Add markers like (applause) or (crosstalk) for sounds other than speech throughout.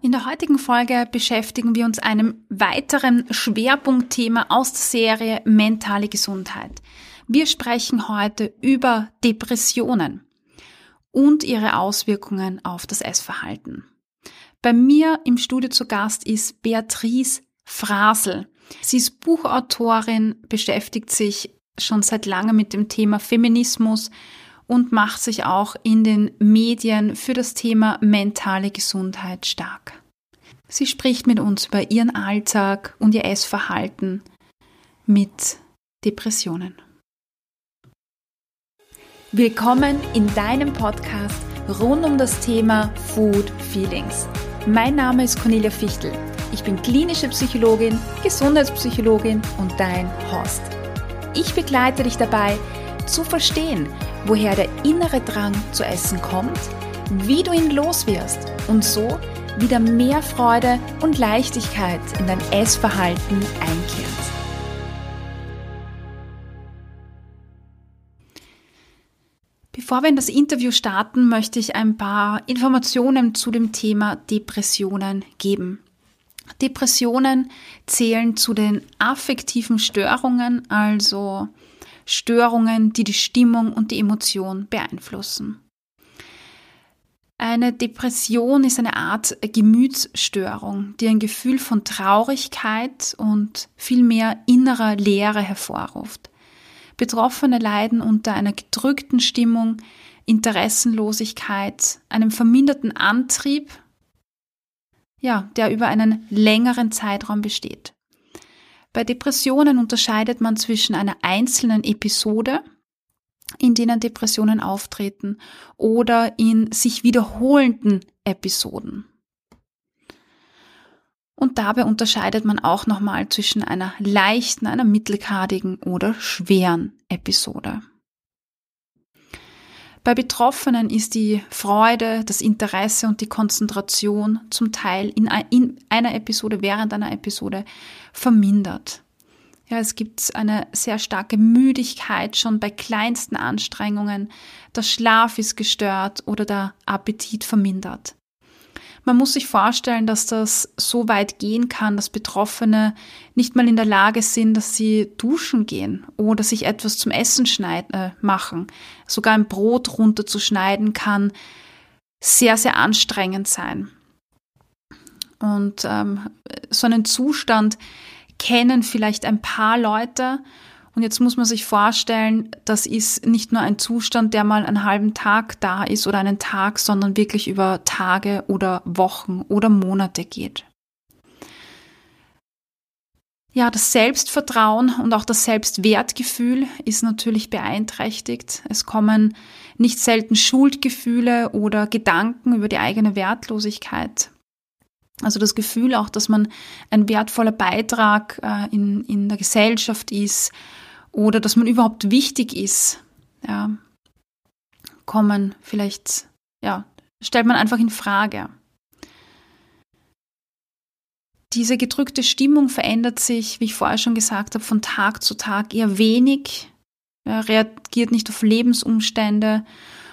In der heutigen Folge beschäftigen wir uns einem weiteren Schwerpunktthema aus der Serie Mentale Gesundheit. Wir sprechen heute über Depressionen und ihre Auswirkungen auf das Essverhalten. Bei mir im Studio zu Gast ist Beatrice Frasel. Sie ist Buchautorin, beschäftigt sich schon seit langem mit dem Thema Feminismus und macht sich auch in den Medien für das Thema mentale Gesundheit stark. Sie spricht mit uns über ihren Alltag und ihr Essverhalten mit Depressionen. Willkommen in deinem Podcast rund um das Thema Food Feelings. Mein Name ist Cornelia Fichtel. Ich bin klinische Psychologin, Gesundheitspsychologin und dein Host. Ich begleite dich dabei, zu verstehen, woher der innere Drang zu essen kommt, wie du ihn loswirst und so wieder mehr Freude und Leichtigkeit in dein Essverhalten einkehrt. Bevor wir in das Interview starten, möchte ich ein paar Informationen zu dem Thema Depressionen geben. Depressionen zählen zu den affektiven Störungen, also Störungen, die die Stimmung und die Emotion beeinflussen. Eine Depression ist eine Art Gemütsstörung, die ein Gefühl von Traurigkeit und vielmehr innerer Leere hervorruft. Betroffene leiden unter einer gedrückten Stimmung, Interessenlosigkeit, einem verminderten Antrieb, ja, der über einen längeren Zeitraum besteht. Bei Depressionen unterscheidet man zwischen einer einzelnen Episode, in denen Depressionen auftreten, oder in sich wiederholenden Episoden. Und dabei unterscheidet man auch nochmal zwischen einer leichten, einer mittelgradigen oder schweren Episode. Bei Betroffenen ist die Freude, das Interesse und die Konzentration zum Teil in einer Episode, während einer Episode vermindert. Ja, es gibt eine sehr starke Müdigkeit schon bei kleinsten Anstrengungen. Der Schlaf ist gestört oder der Appetit vermindert. Man muss sich vorstellen, dass das so weit gehen kann, dass Betroffene nicht mal in der Lage sind, dass sie duschen gehen oder sich etwas zum Essen schneiden, äh, machen. Sogar ein Brot runterzuschneiden kann sehr, sehr anstrengend sein. Und ähm, so einen Zustand kennen vielleicht ein paar Leute, und jetzt muss man sich vorstellen, das ist nicht nur ein Zustand, der mal einen halben Tag da ist oder einen Tag, sondern wirklich über Tage oder Wochen oder Monate geht. Ja, das Selbstvertrauen und auch das Selbstwertgefühl ist natürlich beeinträchtigt. Es kommen nicht selten Schuldgefühle oder Gedanken über die eigene Wertlosigkeit. Also das Gefühl auch, dass man ein wertvoller Beitrag äh, in, in der Gesellschaft ist oder dass man überhaupt wichtig ist, ja, kommen vielleicht, ja, stellt man einfach in Frage. Diese gedrückte Stimmung verändert sich, wie ich vorher schon gesagt habe, von Tag zu Tag eher wenig, ja, reagiert nicht auf Lebensumstände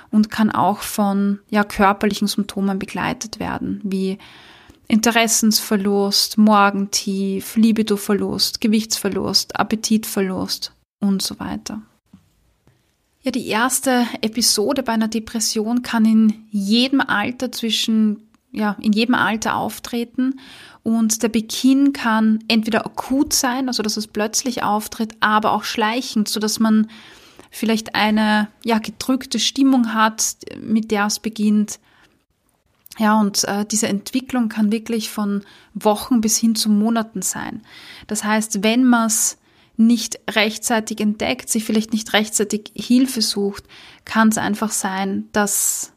und kann auch von ja, körperlichen Symptomen begleitet werden, wie Interessensverlust, Morgentief, Libidoverlust, Gewichtsverlust, Appetitverlust und so weiter. Ja, die erste Episode bei einer Depression kann in jedem Alter zwischen, ja, in jedem Alter auftreten und der Beginn kann entweder akut sein, also dass es plötzlich auftritt, aber auch schleichend, so dass man vielleicht eine, ja, gedrückte Stimmung hat, mit der es beginnt. Ja, und äh, diese Entwicklung kann wirklich von Wochen bis hin zu Monaten sein. Das heißt, wenn man es nicht rechtzeitig entdeckt, sich vielleicht nicht rechtzeitig Hilfe sucht, kann es einfach sein, dass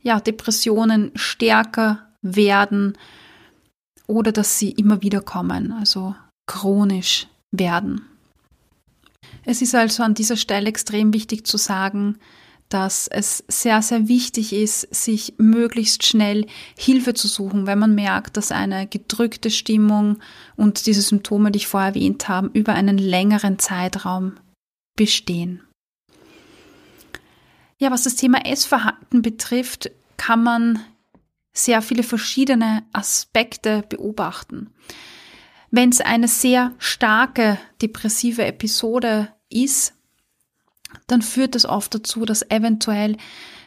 ja, Depressionen stärker werden oder dass sie immer wieder kommen, also chronisch werden. Es ist also an dieser Stelle extrem wichtig zu sagen, dass es sehr, sehr wichtig ist, sich möglichst schnell Hilfe zu suchen, wenn man merkt, dass eine gedrückte Stimmung und diese Symptome, die ich vorher erwähnt habe, über einen längeren Zeitraum bestehen. Ja, was das Thema Essverhalten betrifft, kann man sehr viele verschiedene Aspekte beobachten. Wenn es eine sehr starke depressive Episode ist, dann führt das oft dazu, dass eventuell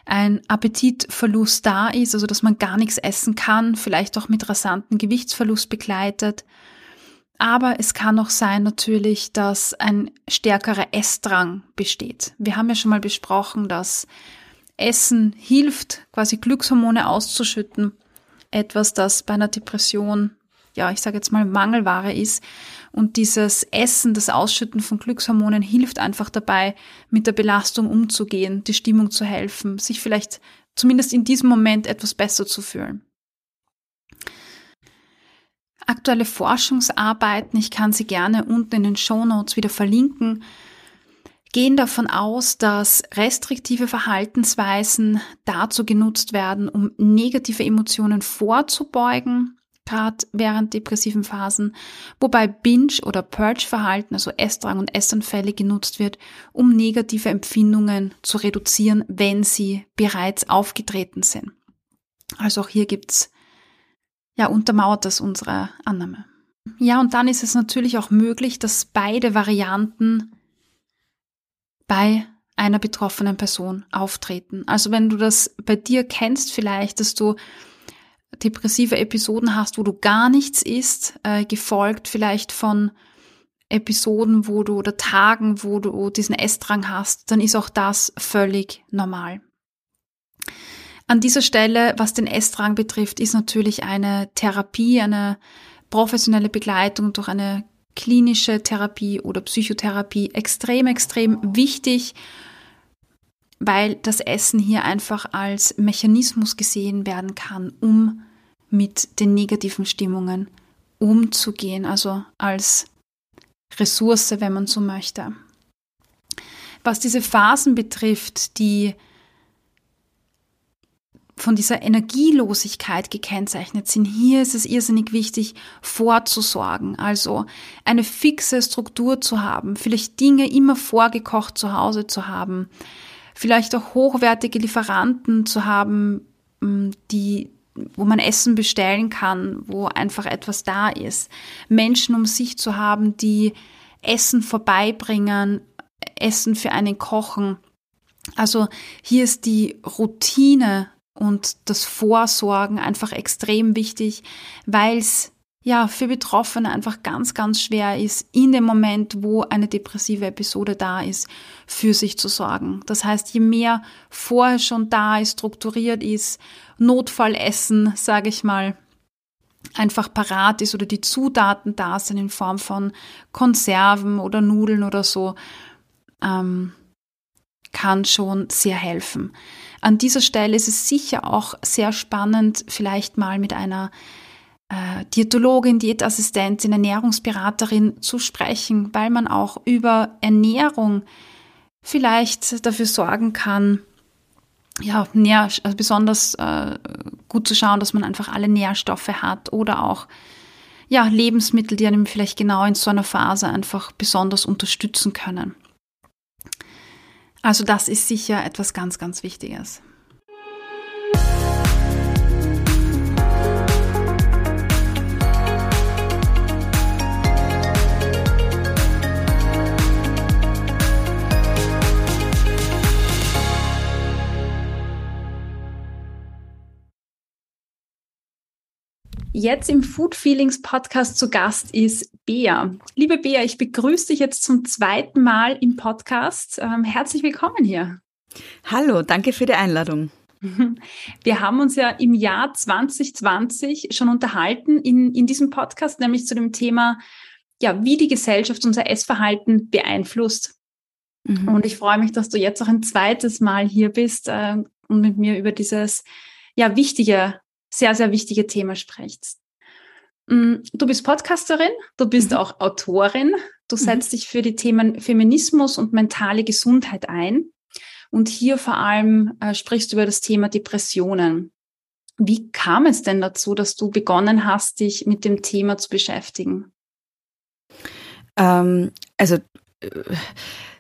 ein Appetitverlust da ist, also dass man gar nichts essen kann, vielleicht auch mit rasanten Gewichtsverlust begleitet. Aber es kann auch sein natürlich, dass ein stärkerer Essdrang besteht. Wir haben ja schon mal besprochen, dass Essen hilft, quasi Glückshormone auszuschütten. Etwas, das bei einer Depression, ja, ich sage jetzt mal Mangelware ist. Und dieses Essen, das Ausschütten von Glückshormonen hilft einfach dabei, mit der Belastung umzugehen, die Stimmung zu helfen, sich vielleicht zumindest in diesem Moment etwas besser zu fühlen. Aktuelle Forschungsarbeiten, ich kann sie gerne unten in den Show Notes wieder verlinken, gehen davon aus, dass restriktive Verhaltensweisen dazu genutzt werden, um negative Emotionen vorzubeugen, gerade während depressiven Phasen, wobei Binge- oder Purge-Verhalten, also Essdrang und Essanfälle genutzt wird, um negative Empfindungen zu reduzieren, wenn sie bereits aufgetreten sind. Also auch hier gibt's ja untermauert das unsere Annahme. Ja, und dann ist es natürlich auch möglich, dass beide Varianten bei einer betroffenen Person auftreten. Also wenn du das bei dir kennst vielleicht, dass du depressive Episoden hast, wo du gar nichts isst, äh, gefolgt vielleicht von Episoden, wo du oder Tagen, wo du diesen Essdrang hast, dann ist auch das völlig normal. An dieser Stelle, was den Essdrang betrifft, ist natürlich eine Therapie, eine professionelle Begleitung durch eine klinische Therapie oder Psychotherapie extrem, extrem wichtig, weil das Essen hier einfach als Mechanismus gesehen werden kann, um mit den negativen Stimmungen umzugehen, also als Ressource, wenn man so möchte. Was diese Phasen betrifft, die von dieser Energielosigkeit gekennzeichnet sind. Hier ist es irrsinnig wichtig, vorzusorgen, also eine fixe Struktur zu haben, vielleicht Dinge immer vorgekocht zu Hause zu haben, vielleicht auch hochwertige Lieferanten zu haben, mm, die wo man Essen bestellen kann, wo einfach etwas da ist. Menschen um sich zu haben, die Essen vorbeibringen, Essen für einen kochen. Also hier ist die Routine und das Vorsorgen einfach extrem wichtig, weil es ja für Betroffene einfach ganz, ganz schwer ist, in dem Moment, wo eine depressive Episode da ist, für sich zu sorgen. Das heißt, je mehr vorher schon da ist, strukturiert ist, Notfallessen, sage ich mal, einfach parat ist oder die Zutaten da sind in Form von Konserven oder Nudeln oder so, ähm, kann schon sehr helfen. An dieser Stelle ist es sicher auch sehr spannend, vielleicht mal mit einer äh, Diätologin, Diätassistentin, Ernährungsberaterin zu sprechen, weil man auch über Ernährung vielleicht dafür sorgen kann, ja, nähr, also besonders äh, gut zu schauen, dass man einfach alle Nährstoffe hat oder auch ja, Lebensmittel, die einem vielleicht genau in so einer Phase einfach besonders unterstützen können. Also das ist sicher etwas ganz, ganz Wichtiges. Jetzt im Food Feelings Podcast zu Gast ist Bea. Liebe Bea, ich begrüße dich jetzt zum zweiten Mal im Podcast. Ähm, herzlich willkommen hier. Hallo, danke für die Einladung. (laughs) Wir haben uns ja im Jahr 2020 schon unterhalten in, in diesem Podcast, nämlich zu dem Thema, ja, wie die Gesellschaft unser Essverhalten beeinflusst. Mhm. Und ich freue mich, dass du jetzt auch ein zweites Mal hier bist äh, und mit mir über dieses ja wichtige sehr, sehr wichtige Thema sprichst. Mm, du bist Podcasterin, du bist mhm. auch Autorin, du mhm. setzt mhm. dich für die Themen Feminismus und mentale Gesundheit ein. Und hier vor allem äh, sprichst du über das Thema Depressionen. Wie kam es denn dazu, dass du begonnen hast, dich mit dem Thema zu beschäftigen? Ähm, also äh,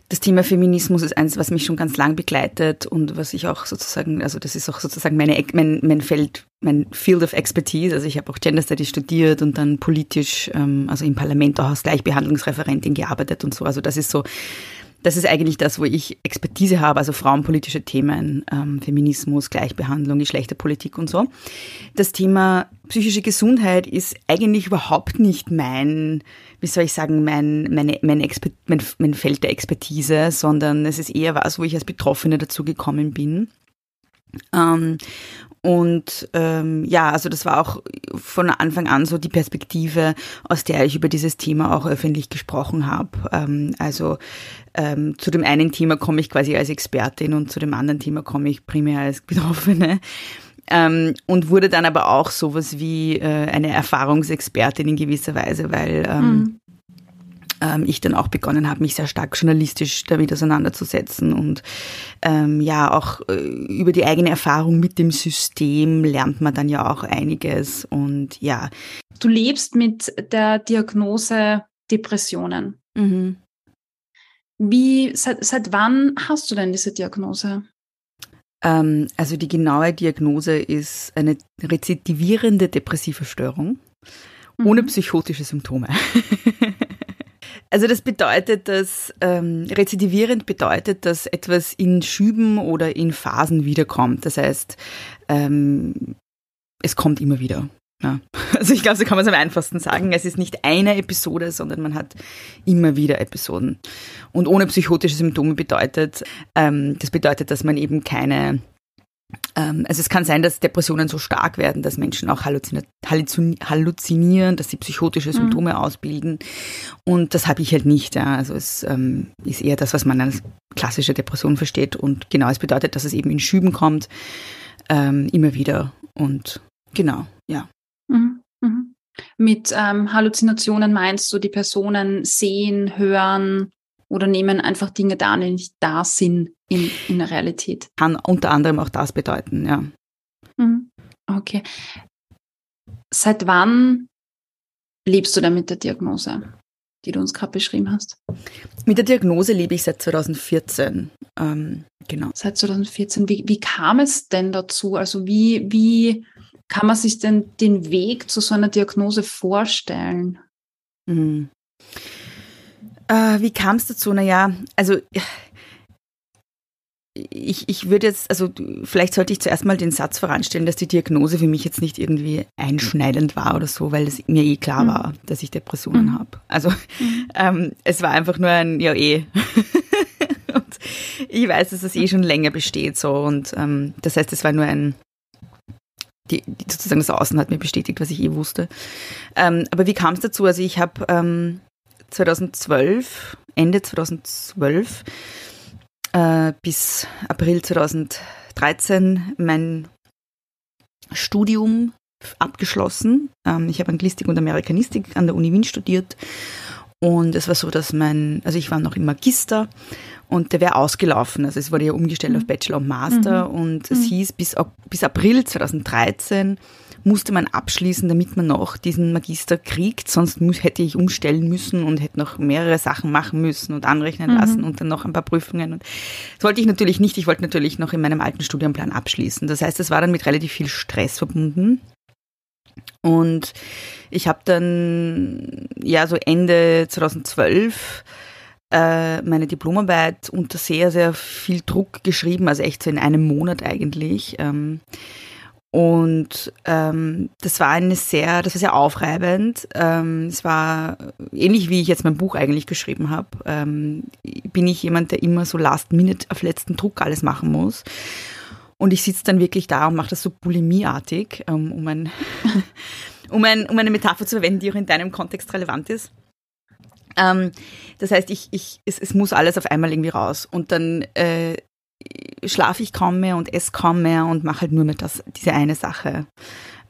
das Thema Feminismus ist eins, was mich schon ganz lang begleitet und was ich auch sozusagen, also das ist auch sozusagen meine, mein, mein Feld, mein Field of Expertise. Also ich habe auch Gender Studies studiert und dann politisch, ähm, also im Parlament auch als Gleichbehandlungsreferentin gearbeitet und so. Also das ist so das ist eigentlich das, wo ich Expertise habe, also frauenpolitische Themen, ähm, Feminismus, Gleichbehandlung, Geschlechterpolitik und so. Das Thema psychische Gesundheit ist eigentlich überhaupt nicht mein, wie soll ich sagen, mein, meine, mein, mein, mein Feld der Expertise, sondern es ist eher was, wo ich als Betroffene dazu gekommen bin. Ähm, und ähm, ja, also das war auch von Anfang an so die Perspektive, aus der ich über dieses Thema auch öffentlich gesprochen habe. Ähm, also ähm, zu dem einen Thema komme ich quasi als Expertin und zu dem anderen Thema komme ich primär als Betroffene. Ähm, und wurde dann aber auch sowas wie äh, eine Erfahrungsexpertin in gewisser Weise, weil ähm, mhm ähm, ich dann auch begonnen habe, mich sehr stark journalistisch damit auseinanderzusetzen und ähm, ja, auch äh, über die eigene Erfahrung mit dem System lernt man dann ja auch einiges und ja. Du lebst mit der Diagnose Depressionen. Mhm. Wie, seit, seit wann hast du denn diese Diagnose? Ähm, also die genaue Diagnose ist eine rezidivierende depressive Störung ohne mhm. psychotische Symptome. (laughs) Also das bedeutet, dass ähm, rezidivierend bedeutet, dass etwas in Schüben oder in Phasen wiederkommt. Das heißt, ähm, es kommt immer wieder. Ja. (laughs) Also ich glaube, so kann man es am einfachsten sagen. Es ist nicht eine Episode, sondern man hat immer wieder Episoden. Und ohne psychotische Symptome bedeutet, ähm, das bedeutet, dass man eben keine also es kann sein, dass Depressionen so stark werden, dass Menschen auch halluzinieren, dass sie psychotische Symptome mhm. ausbilden. Und das habe ich halt nicht. Ja. Also es ähm, ist eher das, was man als klassische Depression versteht. Und genau, es bedeutet, dass es eben in Schüben kommt, ähm, immer wieder. Und genau, ja. Mhm. Mhm. Mit ähm, Halluzinationen meinst du, die Personen sehen, hören, oder nehmen einfach Dinge da, die nicht da sind in, in der Realität. Kann unter anderem auch das bedeuten, ja. Mhm. Okay. Seit wann lebst du denn mit der Diagnose, die du uns gerade beschrieben hast? Mit der Diagnose lebe ich seit 2014. Ähm, genau. Seit 2014. Wie, wie kam es denn dazu? Also wie, wie kann man sich denn den Weg zu so einer Diagnose vorstellen? Mhm. Äh, wie kam es dazu? Naja, also ich, ich würde jetzt, also vielleicht sollte ich zuerst mal den Satz voranstellen, dass die Diagnose für mich jetzt nicht irgendwie einschneidend war oder so, weil es mir eh klar mhm. war, dass ich Depressionen mhm. habe. Also mhm. ähm, es war einfach nur ein Ja eh. (laughs) und ich weiß, dass es eh schon länger besteht so und ähm, das heißt, es war nur ein die, die sozusagen das Außen hat mir bestätigt, was ich eh wusste. Ähm, aber wie kam es dazu? Also ich habe ähm, 2012, Ende 2012 äh, bis April 2013 mein Studium abgeschlossen. Ähm, ich habe Anglistik und Amerikanistik an der Uni Wien studiert und es war so, dass mein, also ich war noch im Magister und der wäre ausgelaufen. Also es wurde ja umgestellt mhm. auf Bachelor und Master mhm. und es mhm. hieß bis, bis April 2013 musste man abschließen, damit man noch diesen Magister kriegt. Sonst hätte ich umstellen müssen und hätte noch mehrere Sachen machen müssen und anrechnen mhm. lassen und dann noch ein paar Prüfungen. Und das wollte ich natürlich nicht. Ich wollte natürlich noch in meinem alten Studienplan abschließen. Das heißt, es war dann mit relativ viel Stress verbunden. Und ich habe dann, ja, so Ende 2012 äh, meine Diplomarbeit unter sehr, sehr viel Druck geschrieben, also echt so in einem Monat eigentlich. Ähm, und ähm, das war eine sehr, das war sehr aufreibend. Ähm, es war ähnlich wie ich jetzt mein Buch eigentlich geschrieben habe. Ähm, bin ich jemand, der immer so last minute auf letzten Druck alles machen muss. Und ich sitze dann wirklich da und mache das so bulimieartig, ähm, um, ein, (laughs) um, ein, um eine Metapher zu verwenden, die auch in deinem Kontext relevant ist. Ähm, das heißt, ich, ich, es, es muss alles auf einmal irgendwie raus. Und dann äh, schlafe ich kaum mehr und esse kaum mehr und mache halt nur mehr das, diese eine Sache.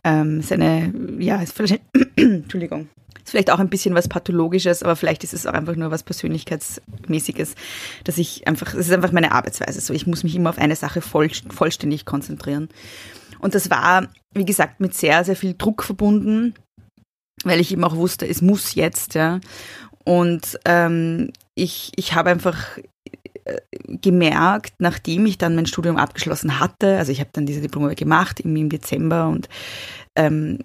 Ähm, ist eine, ja, ist vielleicht, (clears throat) Entschuldigung, ist vielleicht auch ein bisschen was Pathologisches, aber vielleicht ist es auch einfach nur was Persönlichkeitsmäßiges, dass ich einfach, es ist einfach meine Arbeitsweise so. Ich muss mich immer auf eine Sache voll, vollständig konzentrieren. Und das war, wie gesagt, mit sehr, sehr viel Druck verbunden, weil ich eben auch wusste, es muss jetzt, ja. Und ähm, ich, ich habe einfach gemerkt, nachdem ich dann mein Studium abgeschlossen hatte, also ich habe dann diese Diplome gemacht im, im Dezember und ähm,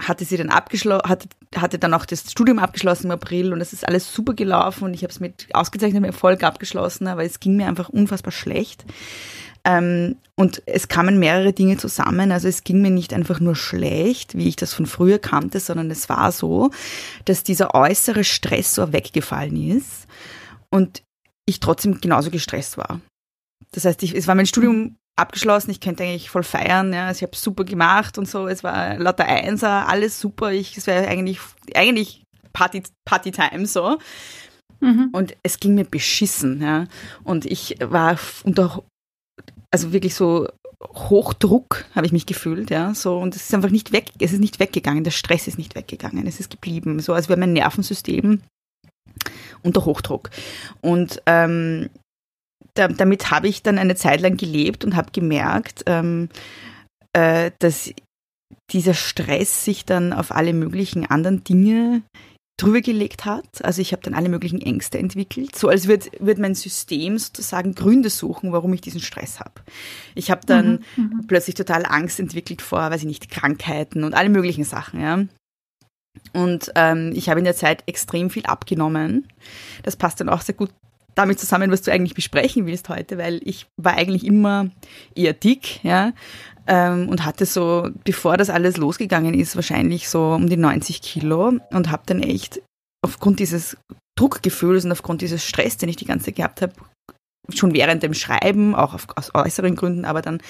hatte sie dann abgeschlossen, hatte, hatte dann auch das Studium abgeschlossen im April und es ist alles super gelaufen und ich habe es mit ausgezeichnetem Erfolg abgeschlossen, aber es ging mir einfach unfassbar schlecht. Ähm, und es kamen mehrere Dinge zusammen. Also es ging mir nicht einfach nur schlecht, wie ich das von früher kannte, sondern es war so, dass dieser äußere Stressor weggefallen ist und ich trotzdem genauso gestresst war. Das heißt, ich, es war mein Studium abgeschlossen, ich könnte eigentlich voll feiern, ja, also ich habe super gemacht und so, es war lauter Einser, alles super, ich, es wäre eigentlich, eigentlich Party, Party Time so. Mhm. Und es ging mir beschissen, ja. Und ich war unter also wirklich so Hochdruck habe ich mich gefühlt, ja, so und es ist einfach nicht weg, es ist nicht weggegangen, der Stress ist nicht weggegangen, es ist geblieben, so als wäre mein Nervensystem unter Hochdruck und ähm, da, damit habe ich dann eine Zeit lang gelebt und habe gemerkt, ähm, äh, dass dieser Stress sich dann auf alle möglichen anderen Dinge drüber gelegt hat. Also ich habe dann alle möglichen Ängste entwickelt, so als würde würd mein System sozusagen Gründe suchen, warum ich diesen Stress habe. Ich habe dann mhm, mhm, plötzlich total Angst entwickelt vor, weiß ich nicht, Krankheiten und alle möglichen Sachen, ja. Und ähm, ich habe in der Zeit extrem viel abgenommen. Das passt dann auch sehr gut damit zusammen, was du eigentlich besprechen willst heute, weil ich war eigentlich immer eher dick, ja, ähm, und hatte so, bevor das alles losgegangen ist, wahrscheinlich so um die 90 Kilo und habe dann echt aufgrund dieses Druckgefühls und aufgrund dieses Stress, den ich die ganze Zeit gehabt habe, schon während dem Schreiben, auch auf, aus äußeren Gründen, aber dann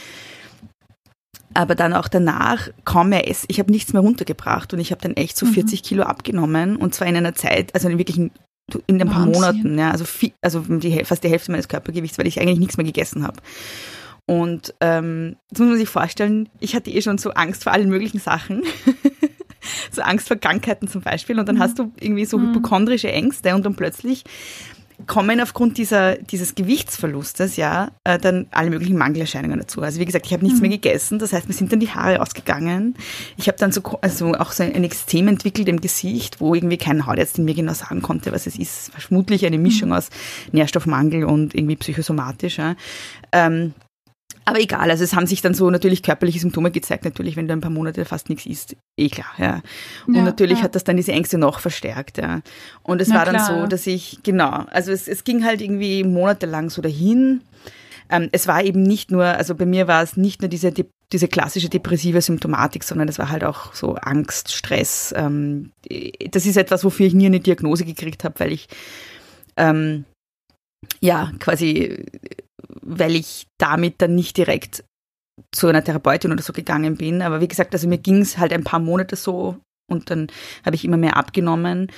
aber dann auch danach kaum mehr essen. Ich habe nichts mehr runtergebracht und ich habe dann echt so 40 mhm. Kilo abgenommen und zwar in einer Zeit, also in wirklich in, in ein paar Wahnsinn. Monaten, ja, also viel, also die, fast die Hälfte meines Körpergewichts, weil ich eigentlich nichts mehr gegessen habe. Und ähm, das muss man sich vorstellen, ich hatte eh schon so Angst vor allen möglichen Sachen. (laughs) so Angst vor Krankheiten zum Beispiel. Und dann mhm. hast du irgendwie so mhm. hypochondrische Ängste und dann plötzlich kommen aufgrund dieser, dieses Gewichtsverlustes ja äh, dann alle möglichen Mangelerscheinungen dazu. Also wie gesagt, ich habe nichts mhm. mehr gegessen, das heißt, mir sind dann die Haare ausgegangen. Ich habe dann so also auch so ein Extrem entwickelt im Gesicht, wo irgendwie kein Hautarzt in mir genau sagen konnte, was es ist. Vermutlich eine Mischung mhm. aus Nährstoffmangel und irgendwie psychosomatisch. Ja. Ähm, aber egal, also es haben sich dann so natürlich körperliche Symptome gezeigt, natürlich, wenn du ein paar Monate fast nichts isst, eh klar, ja. Und ja, natürlich ja. hat das dann diese Ängste noch verstärkt, ja. Und es Na war dann klar. so, dass ich, genau, also es, es ging halt irgendwie monatelang so dahin. Ähm, es war eben nicht nur, also bei mir war es nicht nur diese, diese klassische depressive Symptomatik, sondern es war halt auch so Angst, Stress. Ähm, das ist etwas, wofür ich nie eine Diagnose gekriegt habe, weil ich ähm, ja quasi weil ich damit dann nicht direkt zu einer Therapeutin oder so gegangen bin. Aber wie gesagt, also mir ging es halt ein paar Monate so und dann habe ich immer mehr abgenommen.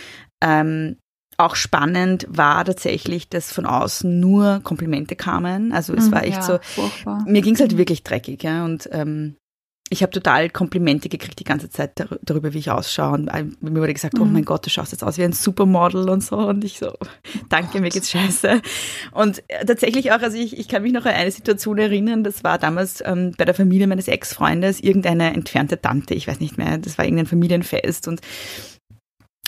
Ähm, auch spannend war tatsächlich, dass von außen nur Komplimente kamen. Also es mhm, war echt ja, so, furchtbar. mir ging es halt mhm. wirklich dreckig, ja. Und ähm, ich habe total Komplimente gekriegt die ganze Zeit darüber, wie ich ausschaue. Und mir wurde gesagt, oh mhm. oh mein Gott, du schaust jetzt aus wie ein Supermodel und so. Und ich so, danke, mir geht's scheiße. Und äh, tatsächlich auch, also ich, ich kann mich noch an eine Situation erinnern, das war damals ähm, bei der Familie meines Ex-Freundes irgendeine entfernte Tante, ich weiß nicht mehr, das war irgendein Familienfest und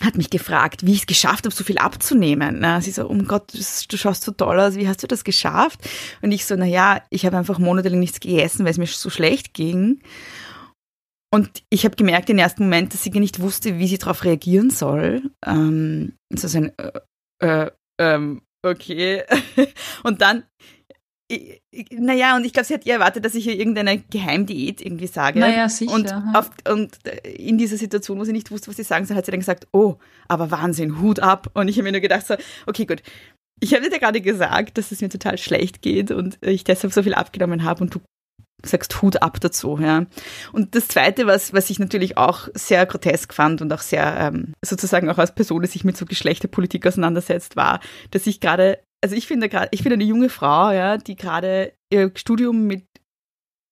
hat mich gefragt, wie ich es geschafft habe, so viel abzunehmen. Na, sie so, oh Gott, du schaust so toll aus, wie hast du das geschafft? Und ich so, na ja, ich habe einfach monatelang nichts gegessen, weil es mir so schlecht ging. Und ich habe gemerkt im ersten Moment, dass sie gar nicht wusste, wie sie darauf reagieren soll. Ähm, so ein, äh, äh, ähm, okay. (laughs) Und dann naja, und ich glaube, sie hat eher erwartet, ich ihr irgendeine Geheimdiät irgendwie sage. Naja, sicher. Und, auf, und in dieser Situation, wo sie nicht wusste, was sie sagen soll, hat sie dann gesagt, oh, aber Wahnsinn, Hut ab. Und ich habe mir nur gedacht so, okay, gut. Ich habe dir gerade gesagt, dass es mir total schlecht geht und ich deshalb so viel abgenommen habe und du sagst Hut ab dazu, ja. Und das Zweite, was, was ich natürlich auch sehr grotesk fand und auch sehr ähm, sozusagen auch als Person, die sich mit so Geschlechterpolitik auseinandersetzt, war, dass ich gerade also ich finde gerade, ich bin eine junge Frau, ja, die gerade ihr Studium mit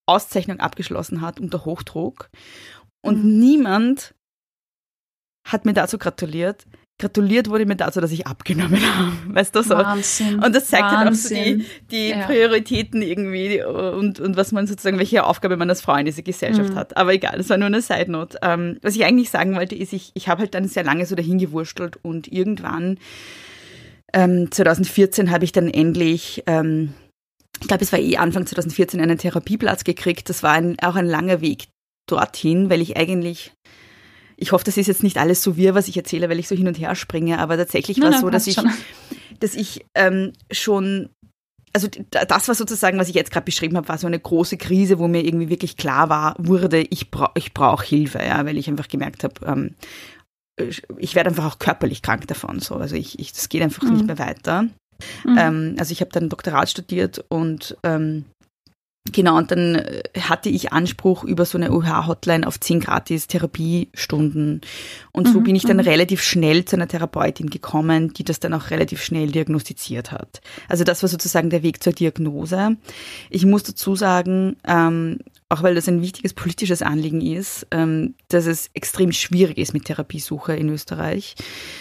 Auszeichnung abgeschlossen hat unter Hochdruck und mhm. niemand hat mir dazu gratuliert. Gratuliert wurde mir dazu, dass ich abgenommen (laughs) habe. Weißt du so? Wahnsinn. Und das zeigt Wahnsinn. halt auch so die, die ja. Prioritäten irgendwie und, und was man sozusagen, welche Aufgabe man als Frau in dieser Gesellschaft mhm. hat. Aber egal, das war nur eine Side Note. Ähm, was ich eigentlich sagen wollte, ist, ich, ich habe halt dann sehr lange so dahin gewurstelt und irgendwann ähm, 2014 habe ich dann endlich, ähm, ich glaube, es war eh Anfang 2014, einen Therapieplatz gekriegt. Das war ein, auch ein langer Weg dorthin, weil ich eigentlich ich hoffe, das ist jetzt nicht alles so wirr, was ich erzähle, weil ich so hin und her springe, aber tatsächlich war es so, dass ich, dass ich ähm, schon also das war sozusagen, was ich jetzt gerade beschrieben habe, war so eine große Krise, wo mir irgendwie wirklich klar war, wurde, ich brauche ich brauch Hilfe, ja, weil ich einfach gemerkt habe, ähm, ich werde einfach auch körperlich krank davon. So. Also ich, ich das geht einfach mhm. nicht mehr weiter. Mhm. Ähm, also ich habe dann Doktorat studiert und ähm, Genau, und dann äh, hatte ich Anspruch über so eine UH-Hotline auf zehn gratis Therapiestunden. Und so mhm, bin ich dann mhm. relativ schnell zu einer Therapeutin gekommen, die das dann auch relativ schnell diagnostiziert hat. Also das war sozusagen der Weg zur Diagnose. Ich muss dazu sagen, ähm, auch weil das ein wichtiges politisches Anliegen ist, ähm, dass es extrem schwierig ist mit Therapiesuche in Österreich.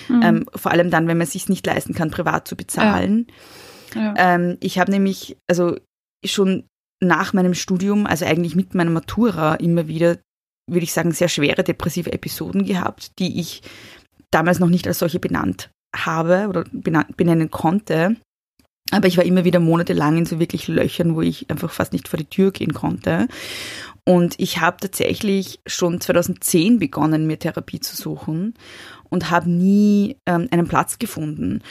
Mhm. Ähm, vor allem dann, wenn man es sich nicht leisten kann, privat zu bezahlen. Ja. Ja. Ähm, ich habe nämlich, also schon nach meinem Studium, also eigentlich mit meiner Matura, immer wieder, würde ich sagen, sehr schwere depressive Episoden gehabt, die ich damals noch nicht als solche benannt habe oder benennen konnte. Aber ich war immer wieder monatelang in so wirklich Löchern, wo ich einfach fast nicht vor die Tür gehen konnte. Und ich habe tatsächlich schon 2010 begonnen, mir Therapie zu suchen und habe nie ähm, einen Platz gefunden.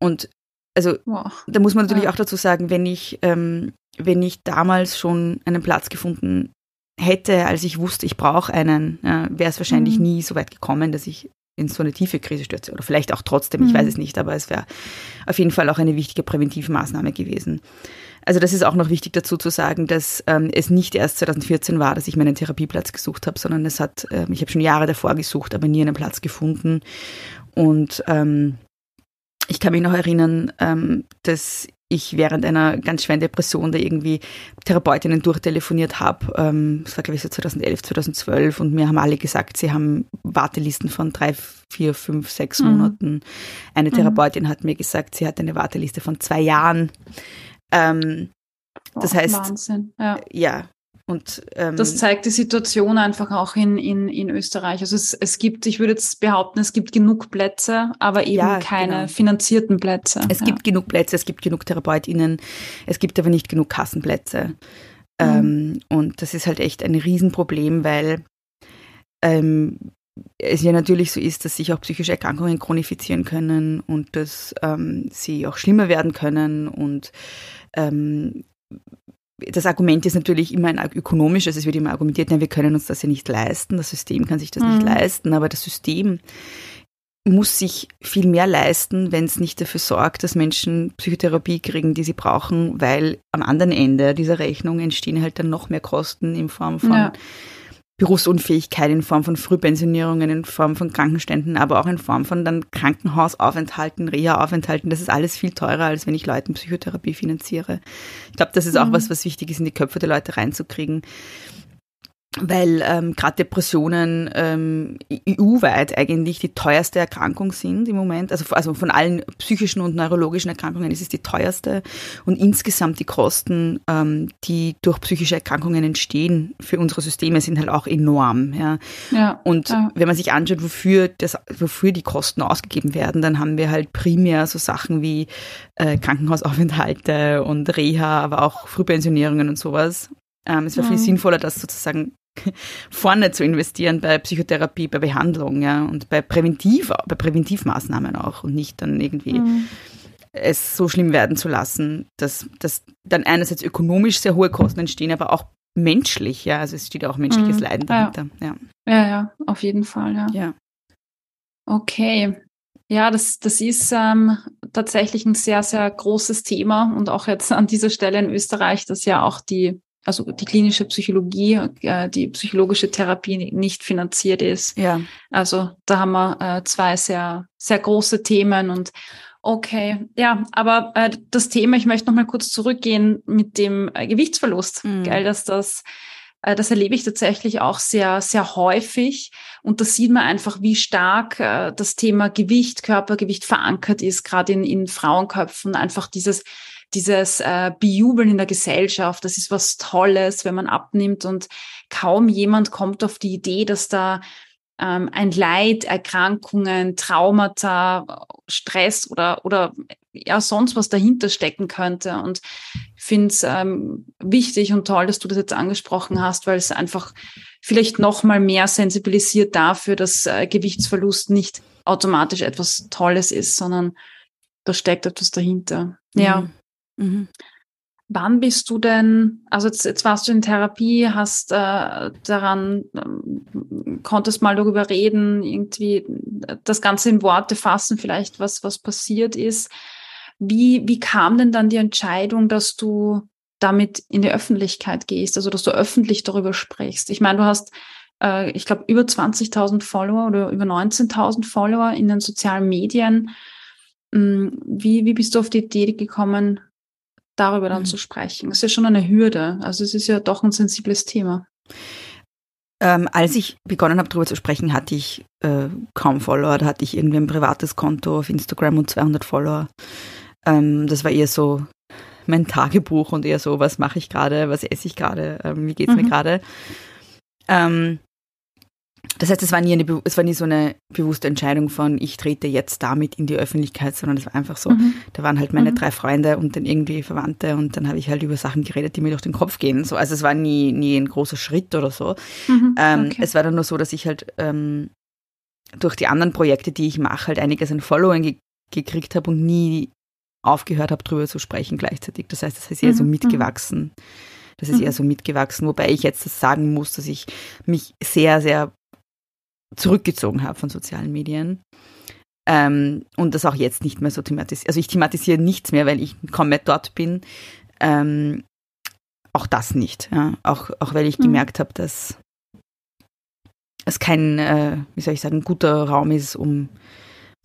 Und also wow. da muss man natürlich ja. auch dazu sagen, wenn ich ähm, wenn ich damals schon einen Platz gefunden hätte, als ich wusste, ich brauche einen, äh, wäre es wahrscheinlich mhm. nie so weit gekommen, dass ich in so eine tiefe Krise stürze. Oder vielleicht auch trotzdem, ich mhm. weiß es nicht, aber es wäre auf jeden Fall auch eine wichtige Präventivmaßnahme gewesen. Also das ist auch noch wichtig dazu zu sagen, dass ähm, es nicht erst 2014 war, dass ich meinen Therapieplatz gesucht habe, sondern es hat, äh, ich habe schon Jahre davor gesucht, aber nie einen Platz gefunden. Und ähm, ich kann mich noch erinnern, ähm, dass ich während einer ganz schweren Depression da irgendwie Therapeutinnen durchtelefoniert habe. Ähm, das war, glaube ich, so 2011, 2012 und mir haben alle gesagt, sie haben Wartelisten von drei, vier, fünf, sechs mhm. Monaten. Eine mhm. Therapeutin mhm. hat mir gesagt, sie hat eine Warteliste von zwei Jahren. Ähm, das heißt, Wahnsinn. Ja. ja, und, ähm, das zeigt die Situation einfach auch in, in, in Österreich. Also es, es gibt, ich würde jetzt behaupten, es gibt genug Plätze, aber eben ja, keine genau. finanzierten Plätze. Es ja. gibt genug Plätze, es gibt genug TherapeutInnen, es gibt aber nicht genug Kassenplätze. Mhm. Ähm, und das ist halt echt ein Riesenproblem, weil ähm, es ja natürlich so ist, dass sich auch psychische Erkrankungen chronifizieren können und dass ähm, sie auch schlimmer werden können und ähm, das Argument ist natürlich immer ein ökonomisches. Es wird immer argumentiert, nein, wir können uns das ja nicht leisten. Das System kann sich das mhm. nicht leisten. Aber das System muss sich viel mehr leisten, wenn es nicht dafür sorgt, dass Menschen Psychotherapie kriegen, die sie brauchen, weil am anderen Ende dieser Rechnung entstehen halt dann noch mehr Kosten in Form von ja. Berufsunfähigkeit in Form von Frühpensionierungen, in Form von Krankenständen, aber auch in Form von dann Krankenhausaufenthalten, Reha-Aufenthalten. Das ist alles viel teurer, als wenn ich Leuten Psychotherapie finanziere. Ich glaube, das ist auch mhm. was, was wichtig ist, in die Köpfe der Leute reinzukriegen weil ähm, gerade Depressionen ähm, EU-weit eigentlich die teuerste Erkrankung sind im Moment. Also, also von allen psychischen und neurologischen Erkrankungen ist es die teuerste. Und insgesamt die Kosten, ähm, die durch psychische Erkrankungen entstehen für unsere Systeme, sind halt auch enorm. Ja. ja und ja. wenn man sich anschaut, wofür, das, wofür die Kosten ausgegeben werden, dann haben wir halt primär so Sachen wie äh, Krankenhausaufenthalte und Reha, aber auch Frühpensionierungen und sowas. Ähm, es wäre viel mhm. sinnvoller, das sozusagen (laughs) vorne zu investieren bei Psychotherapie, bei Behandlung, ja, und bei Präventiv, bei Präventivmaßnahmen auch und nicht dann irgendwie mhm. es so schlimm werden zu lassen, dass, dass dann einerseits ökonomisch sehr hohe Kosten entstehen, aber auch menschlich, ja, also es steht auch menschliches mhm. Leiden dahinter, ja. ja. Ja, ja, auf jeden Fall, ja. Ja. Okay. Ja, das, das ist ähm, tatsächlich ein sehr, sehr großes Thema und auch jetzt an dieser Stelle in Österreich, dass ja auch die also die klinische Psychologie, äh, die psychologische Therapie nicht finanziert ist. Ja. Also da haben wir äh, zwei sehr, sehr große Themen und okay, ja, aber äh, das Thema, ich möchte noch mal kurz zurückgehen mit dem äh, Gewichtsverlust, mhm. gell, dass das äh, das erlebe ich tatsächlich auch sehr, sehr häufig. Und da sieht man einfach, wie stark äh, das Thema Gewicht, Körpergewicht verankert ist, gerade in, in Frauenköpfen. Einfach dieses, dieses äh, Bejubeln in der Gesellschaft, das ist was Tolles, wenn man abnimmt und kaum jemand kommt auf die Idee, dass da ähm, ein Leid, Erkrankungen, Traumata, Stress oder, oder ja sonst was dahinter stecken könnte. Und ich finde es ähm, wichtig und toll, dass du das jetzt angesprochen hast, weil es einfach vielleicht noch mal mehr sensibilisiert dafür, dass äh, Gewichtsverlust nicht automatisch etwas Tolles ist, sondern da steckt etwas dahinter. Mhm. Ja. Mhm. Wann bist du denn, also jetzt, jetzt warst du in Therapie, hast äh, daran, äh, konntest mal darüber reden, irgendwie das Ganze in Worte fassen, vielleicht was, was passiert ist. Wie, wie kam denn dann die Entscheidung, dass du damit in die Öffentlichkeit gehst, also dass du öffentlich darüber sprichst? Ich meine, du hast, äh, ich glaube, über 20.000 Follower oder über 19.000 Follower in den sozialen Medien. Hm, wie, wie bist du auf die Idee gekommen, darüber dann mhm. zu sprechen. Das ist ja schon eine Hürde. Also es ist ja doch ein sensibles Thema. Ähm, als ich begonnen habe, darüber zu sprechen, hatte ich äh, kaum Follower. Da hatte ich irgendwie ein privates Konto auf Instagram und 200 Follower. Ähm, das war eher so mein Tagebuch und eher so, was mache ich gerade, was esse ich gerade, ähm, wie geht es mhm. mir gerade. Das heißt, es war nie eine, es war nie so eine bewusste Entscheidung von, ich trete jetzt damit in die Öffentlichkeit, sondern es war einfach so, mhm. da waren halt meine mhm. drei Freunde und dann irgendwie Verwandte und dann habe ich halt über Sachen geredet, die mir durch den Kopf gehen. So, also es war nie, nie ein großer Schritt oder so. Mhm. Ähm, okay. Es war dann nur so, dass ich halt ähm, durch die anderen Projekte, die ich mache, halt einiges an Following ge gekriegt habe und nie aufgehört habe, drüber zu sprechen gleichzeitig. Das heißt, das ist eher so mhm. mitgewachsen. Das ist eher mhm. so mitgewachsen, wobei ich jetzt das sagen muss, dass ich mich sehr, sehr zurückgezogen habe von sozialen Medien. Ähm, und das auch jetzt nicht mehr so thematisiere. Also ich thematisiere nichts mehr, weil ich kaum mehr dort bin. Ähm, auch das nicht. Ja. Auch, auch weil ich mhm. gemerkt habe, dass es kein, äh, wie soll ich sagen, guter Raum ist, um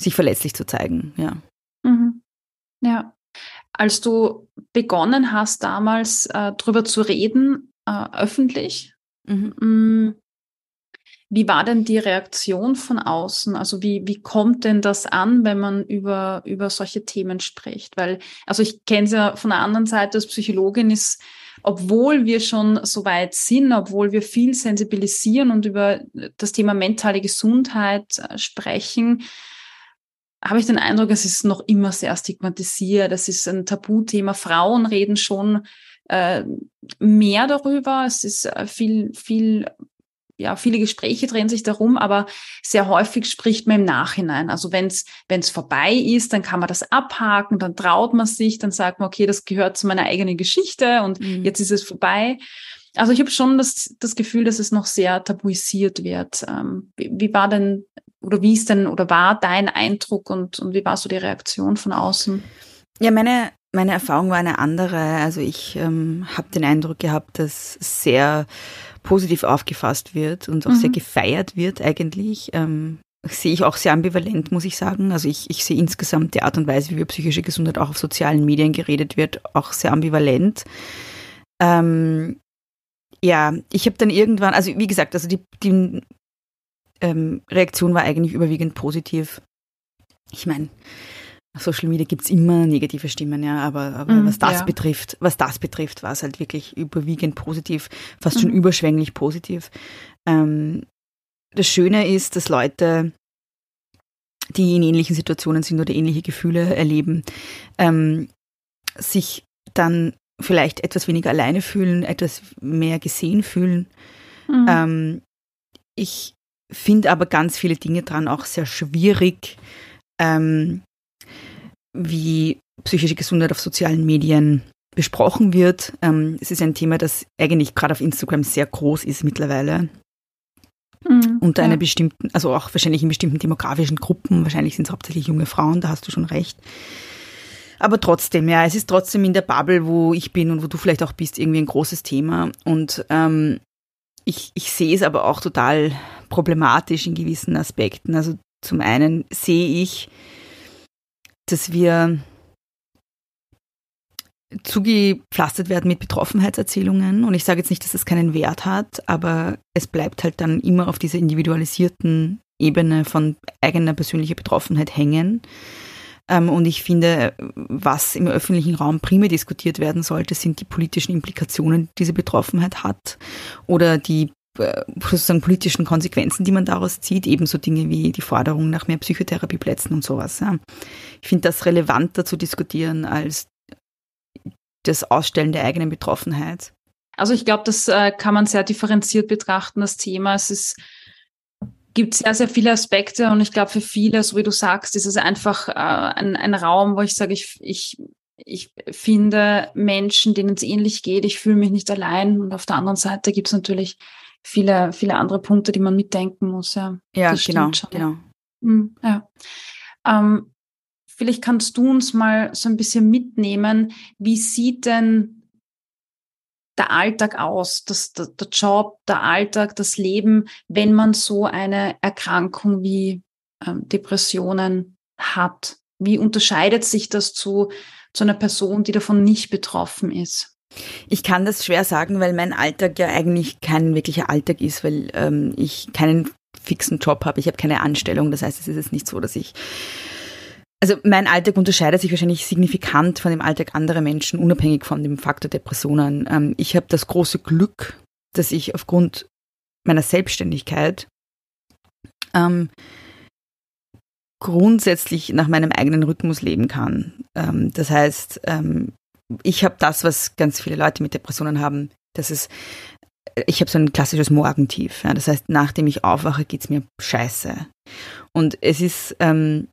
sich verletzlich zu zeigen. Ja. Mhm. Ja. Als du begonnen hast, damals äh, drüber zu reden, äh, öffentlich, mhm. Wie war denn die Reaktion von außen? Also wie, wie kommt denn das an, wenn man über, über solche Themen spricht? Weil, also ich kenne es ja von der anderen Seite als Psychologin ist, obwohl wir schon so weit sind, obwohl wir viel sensibilisieren und über das Thema mentale Gesundheit äh, sprechen, habe ich den Eindruck, es ist noch immer sehr stigmatisiert. Es ist ein Tabuthema. Frauen reden schon äh, mehr darüber. Es ist äh, viel, viel ja, viele Gespräche drehen sich darum, aber sehr häufig spricht man im Nachhinein. Also wenn es vorbei ist, dann kann man das abhaken, dann traut man sich, dann sagt man, okay, das gehört zu meiner eigenen Geschichte und mhm. jetzt ist es vorbei. Also ich habe schon das, das Gefühl, dass es noch sehr tabuisiert wird. Ähm, wie, wie war denn oder wie ist denn oder war dein Eindruck und, und wie war so die Reaktion von außen? Ja, meine, meine Erfahrung war eine andere. Also ich ähm, habe den Eindruck gehabt, dass sehr positiv aufgefasst wird und auch mhm. sehr gefeiert wird eigentlich. Ähm, sehe ich auch sehr ambivalent, muss ich sagen. Also ich, ich sehe insgesamt die Art und Weise, wie über psychische Gesundheit auch auf sozialen Medien geredet wird, auch sehr ambivalent. Ähm, ja, ich habe dann irgendwann, also wie gesagt, also die, die ähm, Reaktion war eigentlich überwiegend positiv. Ich meine, Social Media gibt's immer negative Stimmen, ja, aber, aber mm, was das ja. betrifft, was das betrifft, war es halt wirklich überwiegend positiv, fast mm. schon mhm. überschwänglich positiv. Ähm, das Schöne ist, dass Leute, die in ähnlichen Situationen sind oder ähnliche Gefühle erleben, ähm, sich dann vielleicht etwas weniger alleine fühlen, etwas mehr gesehen fühlen. Mm. Ähm, ich finde aber ganz viele Dinge dran auch sehr schwierig. Ähm, wie psychische Gesundheit auf sozialen Medien besprochen wird. Ähm, es ist ein Thema, das eigentlich gerade auf Instagram sehr groß ist mittlerweile. Mhm, Unter ja. einer bestimmten, also auch wahrscheinlich in bestimmten demografischen Gruppen, wahrscheinlich sind es hauptsächlich junge Frauen, da hast du schon recht. Aber trotzdem, ja, es ist trotzdem in der Bubble, wo ich bin und wo du vielleicht auch bist, irgendwie ein großes Thema. Und ähm, ich, ich sehe es aber auch total problematisch in gewissen Aspekten. Also zum einen sehe ich, dass wir zugepflastert werden mit Betroffenheitserzählungen. Und ich sage jetzt nicht, dass es keinen Wert hat, aber es bleibt halt dann immer auf dieser individualisierten Ebene von eigener persönlicher Betroffenheit hängen. Ähm, und ich finde, was im öffentlichen Raum primär diskutiert werden sollte, sind die politischen Implikationen, die diese Betroffenheit hat oder die sozusagen politischen Konsequenzen, die man daraus zieht, ebenso Dinge wie die Forderung nach mehr Psychotherapieplätzen und sowas. Ja. Ich finde das relevanter zu diskutieren als das Ausstellen der eigenen Betroffenheit. Also ich glaube, das äh, kann man sehr differenziert betrachten, das Thema. Es ist, gibt sehr, sehr viele Aspekte und ich glaube, für viele, so wie du sagst, ist es einfach äh, ein, ein Raum, wo ich sage, ich, ich, ich finde Menschen, denen es ähnlich geht, ich fühle mich nicht allein. Und auf der anderen Seite gibt es natürlich viele, viele andere Punkte, die man mitdenken muss. Ja, ja genau, genau. Mhm, ja. Ähm, vielleicht kannst du uns mal so ein bisschen mitnehmen, wie sieht denn der Alltag aus, das, der, der Job, der Alltag, das Leben, wenn man so eine Erkrankung wie ähm, Depressionen hat? Wie unterscheidet sich das zu, zu einer Person, die davon nicht betroffen ist? Ich kann das schwer sagen, weil mein Alltag ja eigentlich kein wirklicher Alltag ist, weil ähm, ich keinen fixen Job habe. Ich habe keine Anstellung. Das heißt, es ist jetzt nicht so, dass ich also mein Alltag unterscheidet sich wahrscheinlich signifikant von dem Alltag anderer Menschen, unabhängig von dem Faktor Depressionen. Ähm, ich habe das große Glück, dass ich aufgrund meiner Selbstständigkeit ähm, grundsätzlich nach meinem eigenen Rhythmus leben kann. Ähm, das heißt, ähm, ich habe das, was ganz viele Leute mit Depressionen haben, das ist ich habe so ein klassisches Morgentief. Ja, das heißt, nachdem ich aufwache, geht's mir scheiße. Und es ist ähm,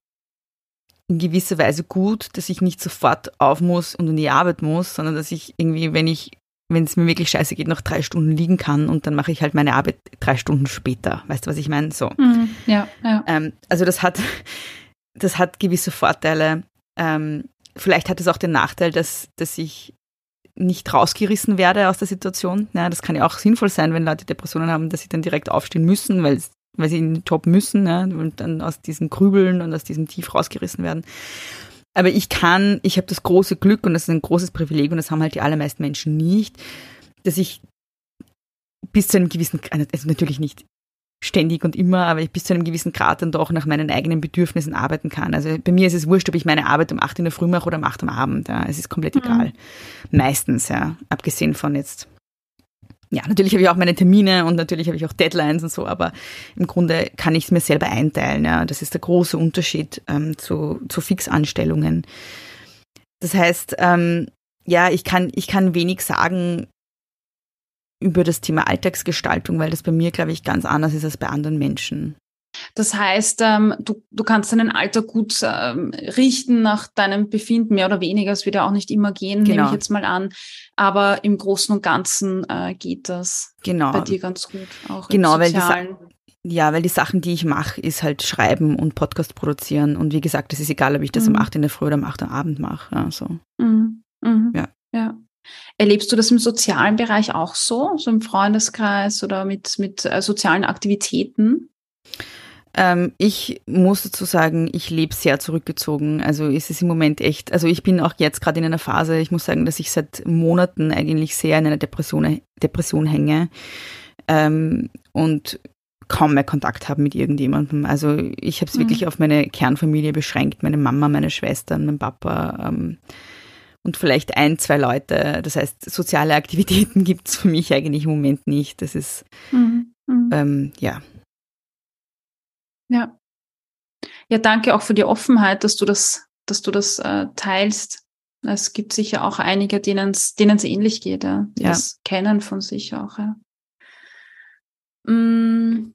in gewisser Weise gut, dass ich nicht sofort auf muss und in die Arbeit muss, sondern dass ich irgendwie, wenn ich, wenn es mir wirklich scheiße geht, noch drei Stunden liegen kann und dann mache ich halt meine Arbeit drei Stunden später. Weißt du, was ich meine? So. Mhm, ja, ja. Ähm, also das hat, (laughs) das hat gewisse Vorteile. Ähm, vielleicht hat es auch den Nachteil, dass, dass ich nicht rausgerissen werde aus der Situation. Ja, das kann ja auch sinnvoll sein, wenn Leute Depressionen haben, dass sie dann direkt aufstehen müssen, weil weil sie in den Job müssen ne, und dann aus diesen Grübeln und aus diesem Tief rausgerissen werden. Aber ich kann, ich habe das große Glück und das ist ein großes Privileg und das haben halt die allermeisten Menschen nicht, dass ich bis zu einem gewissen, also natürlich nicht ständig und immer, aber ich bis zu einem gewissen Grad dann doch nach meinen eigenen Bedürfnissen arbeiten kann. Also bei mir ist es wurscht, ob ich meine Arbeit um acht in der Früh mache oder um acht am Abend. Ja. Es ist komplett mhm. egal. Meistens, ja. Abgesehen von jetzt ja, natürlich habe ich auch meine Termine und natürlich habe ich auch Deadlines und so, aber im Grunde kann ich es mir selber einteilen. Ja. Das ist der große Unterschied ähm, zu, zu Fixanstellungen. Das heißt, ähm, ja, ich kann, ich kann wenig sagen über das Thema Alltagsgestaltung, weil das bei mir, glaube ich, ganz anders ist als bei anderen Menschen. Das heißt, ähm, du, du kannst deinen Alter gut ähm, richten nach deinem Befinden, mehr oder weniger. Es wird ja auch nicht immer gehen, genau. nehme ich jetzt mal an. Aber im Großen und Ganzen äh, geht das genau. bei dir ganz gut. Auch genau, weil die ja, weil die Sachen, die ich mache, ist halt schreiben und Podcast produzieren. Und wie gesagt, es ist egal, ob ich das mhm. um 8 in der Früh oder um 8 am Abend mache. Ja, so. Mhm. Mhm. Ja. Erlebst du das im sozialen Bereich auch so, so im Freundeskreis oder mit, mit äh, sozialen Aktivitäten? Ähm, ich muss dazu sagen, ich lebe sehr zurückgezogen. Also es ist im Moment echt, also ich bin auch jetzt gerade in einer Phase, ich muss sagen, dass ich seit Monaten eigentlich sehr in einer Depression, Depression hänge ähm, und kaum mehr Kontakt habe mit irgendjemandem. Also ich habe es mhm. wirklich auf meine Kernfamilie beschränkt, meine Mama, meine Schwestern, mein Papa ähm, und vielleicht ein, zwei Leute. Das heißt, soziale Aktivitäten (laughs) gibt es für mich eigentlich im Moment nicht. Das ist, mhm. Mhm. Ähm, ja. Ja. Ja, danke auch für die Offenheit, dass du das, dass du das äh, teilst. Es gibt sicher auch einige, denen es denen es ähnlich geht, ja, die ja. das kennen von sich auch. Ja. Mm,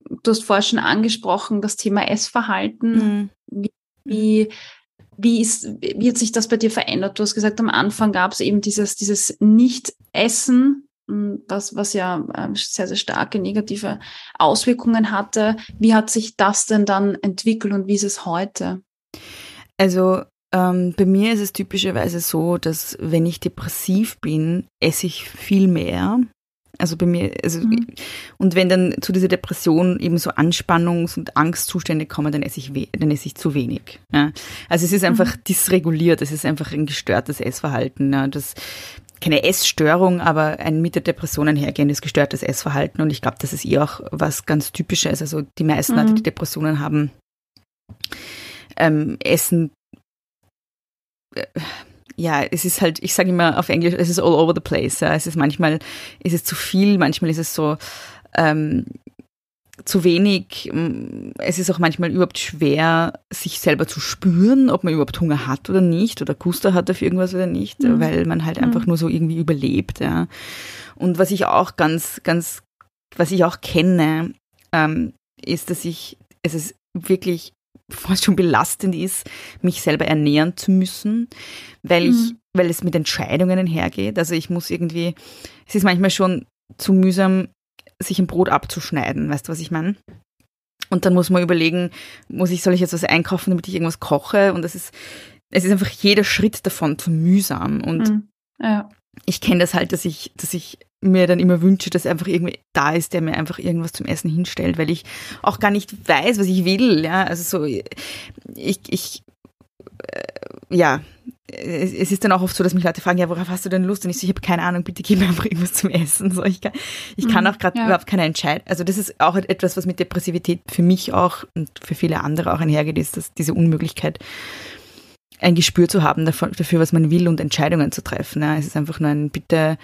du hast vorher schon angesprochen, das Thema Essverhalten. Mhm. Wie, wie, wie, ist, wie hat sich das bei dir verändert? Du hast gesagt, am Anfang gab es eben dieses, dieses Nicht-Essen was, was ja ähm, sehr, sehr starke negative Auswirkungen hatte. Wie hat sich das denn dann entwickelt und wie ist es heute? Also ähm, bei mir ist es typischerweise so, dass wenn ich depressiv bin, esse ich viel mehr. Also bei mir, also mhm. und wenn dann zu dieser Depression eben so Anspannungs- und Angstzustände kommen, dann esse ich dann esse ich zu wenig. Ja. Also es ist einfach mhm. dysreguliert, es ist einfach ein gestörtes Essverhalten. Ja. Das keine Essstörung, aber ein mit der Depression einhergehendes gestörtes Essverhalten. Und ich glaube, das ist eh auch was ganz Typisches. Also die meisten mhm. Leute, die Depressionen haben, ähm, essen, äh, ja, es ist halt, ich sage immer auf Englisch, es ist all over the place. Ja. Es ist manchmal, ist es zu viel, manchmal ist es so ähm, zu wenig. Es ist auch manchmal überhaupt schwer, sich selber zu spüren, ob man überhaupt Hunger hat oder nicht oder Guster hat auf irgendwas oder nicht, mhm. weil man halt einfach mhm. nur so irgendwie überlebt. Ja. Und was ich auch ganz, ganz, was ich auch kenne, ähm, ist, dass ich, es ist wirklich fast schon belastend ist, mich selber ernähren zu müssen, weil ich, mhm. weil es mit Entscheidungen einhergeht. Also ich muss irgendwie, es ist manchmal schon zu mühsam, sich ein Brot abzuschneiden, weißt du, was ich meine? Und dann muss man überlegen, muss ich, soll ich jetzt was einkaufen, damit ich irgendwas koche? Und das ist, es ist einfach jeder Schritt davon zu mühsam. Und mhm. ja. ich kenne das halt, dass ich, dass ich mir dann immer wünsche, dass einfach irgendwie da ist, der mir einfach irgendwas zum Essen hinstellt, weil ich auch gar nicht weiß, was ich will. Ja, also so, ich, ich, äh, ja, es ist dann auch oft so, dass mich Leute fragen, ja, worauf hast du denn Lust? Und ich so, ich habe keine Ahnung, bitte gib mir einfach irgendwas zum Essen. So, ich kann, ich kann mhm, auch gerade ja. überhaupt keine Entscheidung. Also das ist auch etwas, was mit Depressivität für mich auch und für viele andere auch einhergeht, ist, dass diese Unmöglichkeit, ein Gespür zu haben dafür, dafür was man will und Entscheidungen zu treffen. Ja. Es ist einfach nur ein, bitte,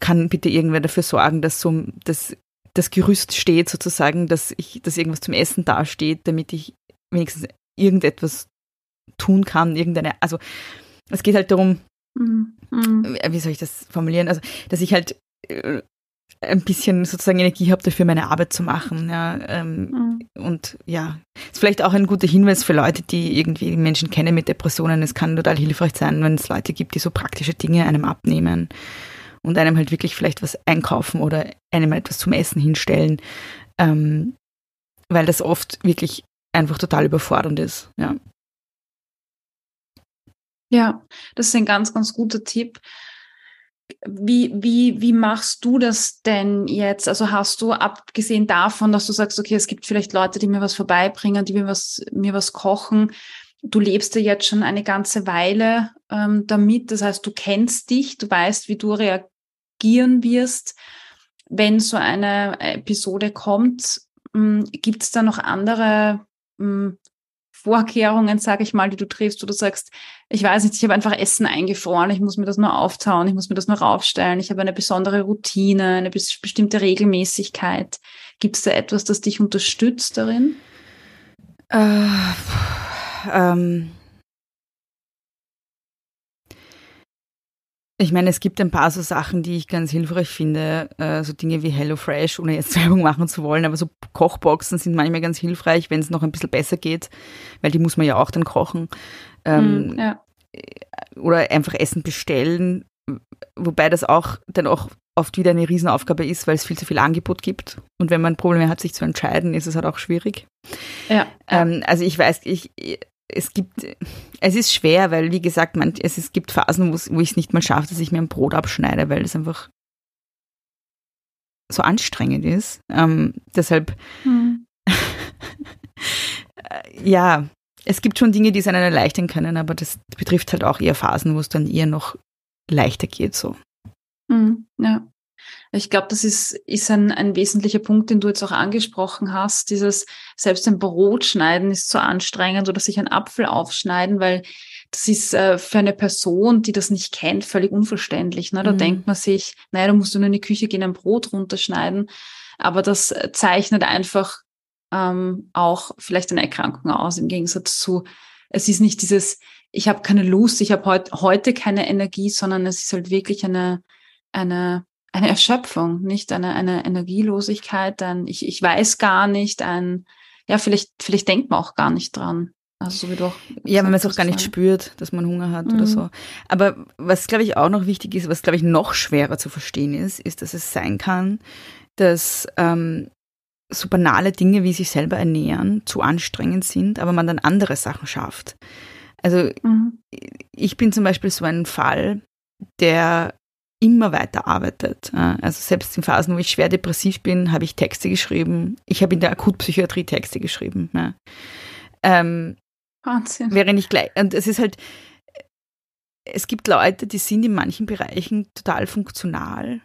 kann bitte irgendwer dafür sorgen, dass so dass das Gerüst steht sozusagen, dass ich, dass irgendwas zum Essen dasteht, damit ich wenigstens irgendetwas tun kann, irgendeine, also es geht halt darum, mhm. mhm. wie soll ich das formulieren, also dass ich halt äh, ein bisschen sozusagen Energie habe dafür, meine Arbeit zu machen. Ja, ähm, mhm. Und ja, ist vielleicht auch ein guter Hinweis für Leute, die irgendwie Menschen kennen mit Depressionen. Es kann total hilfreich sein, wenn es Leute gibt, die so praktische Dinge einem abnehmen und einem halt wirklich vielleicht was einkaufen oder einem etwas zum Essen hinstellen, ähm, weil das oft wirklich einfach total überfordernd ist. Ja. Ja, das ist ein ganz, ganz guter Tipp. Wie, wie, wie machst du das denn jetzt? Also hast du abgesehen davon, dass du sagst, okay, es gibt vielleicht Leute, die mir was vorbeibringen, die mir was, mir was kochen. Du lebst ja jetzt schon eine ganze Weile ähm, damit. Das heißt, du kennst dich, du weißt, wie du reagierst reagieren wirst, wenn so eine Episode kommt. Hm, Gibt es da noch andere hm, Vorkehrungen, sage ich mal, die du triffst, wo du sagst, ich weiß nicht, ich habe einfach Essen eingefroren, ich muss mir das nur auftauen, ich muss mir das nur raufstellen, ich habe eine besondere Routine, eine bestimmte Regelmäßigkeit. Gibt es da etwas, das dich unterstützt darin? Äh, ähm, Ich meine, es gibt ein paar so Sachen, die ich ganz hilfreich finde, äh, so Dinge wie HelloFresh, ohne jetzt (laughs) Werbung machen zu wollen, aber so Kochboxen sind manchmal ganz hilfreich, wenn es noch ein bisschen besser geht, weil die muss man ja auch dann kochen. Ähm, mm, ja. Oder einfach Essen bestellen, wobei das auch dann auch oft wieder eine Riesenaufgabe ist, weil es viel zu viel Angebot gibt. Und wenn man Probleme hat, sich zu entscheiden, ist es halt auch schwierig. Ja. Ähm, also ich weiß, ich, es gibt, es ist schwer, weil wie gesagt, man, es, es gibt Phasen, wo ich es nicht mal schaffe, dass ich mir ein Brot abschneide, weil es einfach so anstrengend ist. Ähm, deshalb, hm. (laughs) ja, es gibt schon Dinge, die es einen erleichtern können, aber das betrifft halt auch eher Phasen, wo es dann eher noch leichter geht, so. Hm, ja. Ich glaube, das ist, ist ein, ein wesentlicher Punkt, den du jetzt auch angesprochen hast. Dieses, selbst ein Brot schneiden ist so anstrengend oder sich einen Apfel aufschneiden, weil das ist äh, für eine Person, die das nicht kennt, völlig unverständlich. Ne? Da mhm. denkt man sich, naja, da musst du nur in die Küche gehen, ein Brot runterschneiden. Aber das zeichnet einfach ähm, auch vielleicht eine Erkrankung aus, im Gegensatz zu, es ist nicht dieses, ich habe keine Lust, ich habe heut, heute keine Energie, sondern es ist halt wirklich eine, eine eine Erschöpfung, nicht eine, eine Energielosigkeit, ein ich, ich weiß gar nicht, ein, ja, vielleicht, vielleicht denkt man auch gar nicht dran. Also so wie doch. Ja, wenn man es auch gar nicht spürt, dass man Hunger hat mhm. oder so. Aber was, glaube ich, auch noch wichtig ist, was, glaube ich, noch schwerer zu verstehen ist, ist, dass es sein kann, dass ähm, so banale Dinge wie sich selber ernähren zu anstrengend sind, aber man dann andere Sachen schafft. Also mhm. ich bin zum Beispiel so ein Fall, der immer weiter arbeitet. Also selbst in Phasen, wo ich schwer depressiv bin, habe ich Texte geschrieben. Ich habe in der Akutpsychiatrie Texte geschrieben. Ja. Ähm, Wahnsinn. Wäre nicht gleich. Und es ist halt, es gibt Leute, die sind in manchen Bereichen total funktional.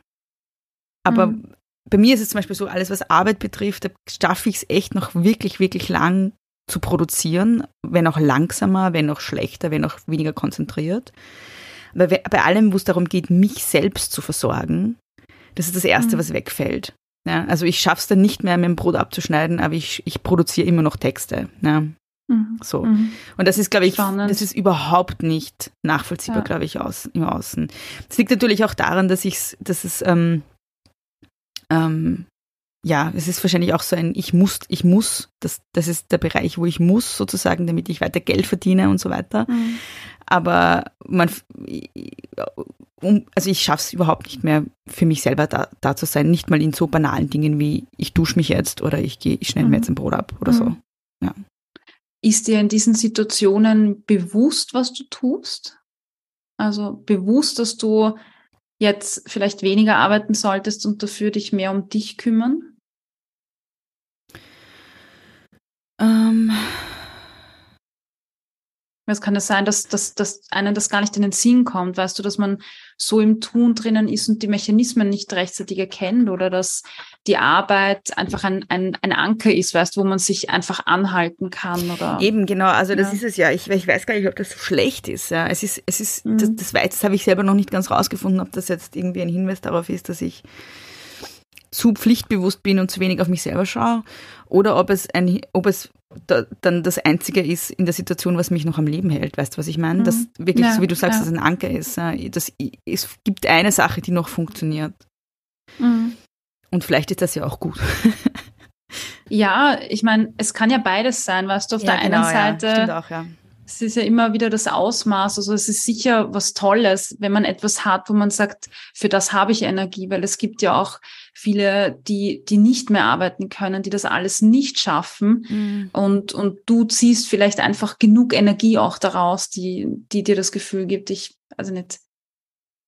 Aber mhm. bei mir ist es zum Beispiel so, alles was Arbeit betrifft, da schaffe ich es echt noch wirklich, wirklich lang zu produzieren, wenn auch langsamer, wenn auch schlechter, wenn auch weniger konzentriert. Aber bei allem, wo es darum geht, mich selbst zu versorgen, das ist das Erste, mhm. was wegfällt. Ja, also ich schaffe es dann nicht mehr, mein Brot abzuschneiden, aber ich, ich produziere immer noch Texte. Ja. Mhm. So. Mhm. Und das ist, glaube ich, Spannend. das ist überhaupt nicht nachvollziehbar, ja. glaube ich, aus, im Außen. Das liegt natürlich auch daran, dass ich dass es, ähm, ähm, ja, es ist wahrscheinlich auch so ein Ich muss, ich muss, das, das ist der Bereich, wo ich muss, sozusagen, damit ich weiter Geld verdiene und so weiter. Mhm. Aber man, also ich schaffe es überhaupt nicht mehr, für mich selber da, da zu sein, nicht mal in so banalen Dingen wie ich dusche mich jetzt oder ich gehe, ich schneide mhm. mir jetzt ein Brot ab oder mhm. so. Ja. Ist dir in diesen Situationen bewusst, was du tust? Also bewusst, dass du jetzt vielleicht weniger arbeiten solltest und dafür dich mehr um dich kümmern? Es kann ja sein, dass, dass, dass einem das gar nicht in den Sinn kommt, weißt du, dass man so im Tun drinnen ist und die Mechanismen nicht rechtzeitig erkennt oder dass die Arbeit einfach ein, ein, ein Anker ist, weißt du, wo man sich einfach anhalten kann oder. Eben, genau, also das ja. ist es ja. Ich, ich weiß gar nicht, ob das so schlecht ist. Ja. Es ist, es ist, mhm. das, das, das habe ich selber noch nicht ganz rausgefunden, ob das jetzt irgendwie ein Hinweis darauf ist, dass ich zu pflichtbewusst bin und zu wenig auf mich selber schaue oder ob es ein, ob es da, dann das Einzige ist in der Situation, was mich noch am Leben hält. Weißt du, was ich meine? Mhm. Dass wirklich, ja, so wie du sagst, ja. dass ein Anker ist. Das, es gibt eine Sache, die noch funktioniert. Mhm. Und vielleicht ist das ja auch gut. (laughs) ja, ich meine, es kann ja beides sein, weißt du, auf ja, der genau, einen Seite. Ja, auch, ja es ist ja immer wieder das Ausmaß. Also es ist sicher was Tolles, wenn man etwas hat, wo man sagt, für das habe ich Energie, weil es gibt ja auch viele, die, die nicht mehr arbeiten können, die das alles nicht schaffen. Mhm. Und, und du ziehst vielleicht einfach genug Energie auch daraus, die, die dir das Gefühl gibt, ich, also nicht,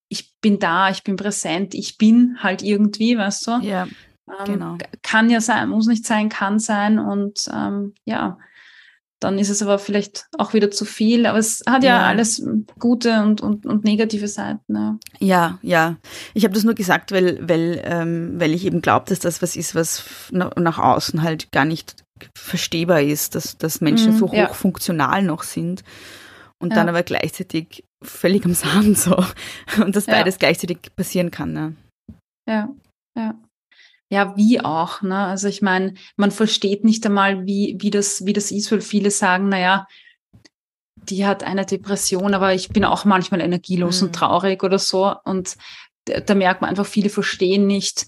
ich bin da, ich bin präsent, ich bin halt irgendwie, weißt du? Ja. Ähm, genau. Kann ja sein, muss nicht sein, kann sein. Und ähm, ja, dann ist es aber vielleicht auch wieder zu viel. Aber es hat ja, ja. alles gute und, und, und negative Seiten. Ja, ja. ja. Ich habe das nur gesagt, weil, weil, ähm, weil ich eben glaube, dass das was ist, was nach außen halt gar nicht verstehbar ist, dass, dass Menschen mm, so hochfunktional ja. noch sind und dann aber gleichzeitig völlig am Sand so. (laughs) Und dass beides gleichzeitig passieren kann. Ne? Ja, ja ja, wie auch, ne? Also ich meine, man versteht nicht einmal, wie, wie das, wie das ist, weil viele sagen, naja, die hat eine Depression, aber ich bin auch manchmal energielos mhm. und traurig oder so. Und da, da, merkt man einfach, viele verstehen nicht,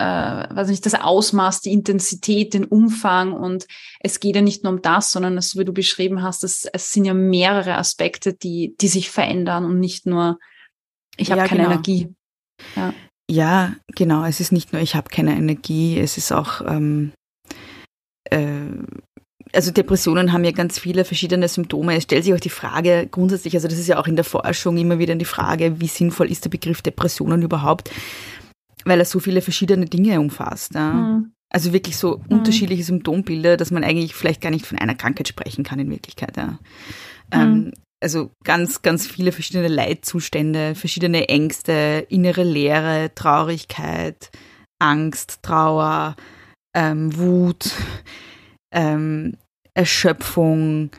äh, weiß nicht, das Ausmaß, die Intensität, den Umfang. Und es geht ja nicht nur um das, sondern so wie du beschrieben hast, es, es sind ja mehrere Aspekte, die, die sich verändern und nicht nur, ich habe ja, keine genau. Energie. Ja. Ja, genau. Es ist nicht nur, ich habe keine Energie, es ist auch, ähm, äh, also Depressionen haben ja ganz viele verschiedene Symptome. Es stellt sich auch die Frage grundsätzlich, also das ist ja auch in der Forschung immer wieder die Frage, wie sinnvoll ist der Begriff Depressionen überhaupt, weil er so viele verschiedene Dinge umfasst. Ja. Mhm. Also wirklich so mhm. unterschiedliche Symptombilder, dass man eigentlich vielleicht gar nicht von einer Krankheit sprechen kann in Wirklichkeit. Ja. Mhm. Ähm, also ganz, ganz viele verschiedene Leidzustände, verschiedene Ängste, innere Leere, Traurigkeit, Angst, Trauer, ähm, Wut, ähm, Erschöpfung,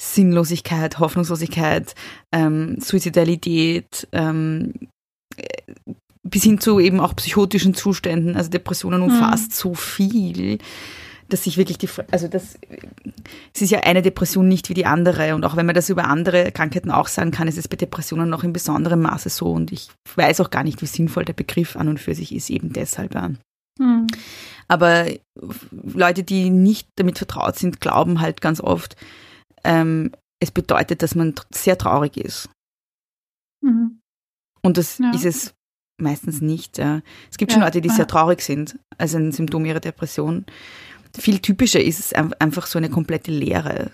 Sinnlosigkeit, Hoffnungslosigkeit, ähm, Suizidalität, ähm, bis hin zu eben auch psychotischen Zuständen. Also Depressionen umfasst mhm. so viel dass sich wirklich die, also das, es ist ja eine Depression nicht wie die andere und auch wenn man das über andere Krankheiten auch sagen kann, ist es bei Depressionen noch in besonderem Maße so und ich weiß auch gar nicht, wie sinnvoll der Begriff an und für sich ist, eben deshalb. Hm. Aber Leute, die nicht damit vertraut sind, glauben halt ganz oft, ähm, es bedeutet, dass man sehr traurig ist. Mhm. Und das ja. ist es meistens nicht. Ja. Es gibt ja, schon Leute, die sehr traurig sind, als ein Symptom ihrer Depression viel typischer ist es einfach so eine komplette Leere.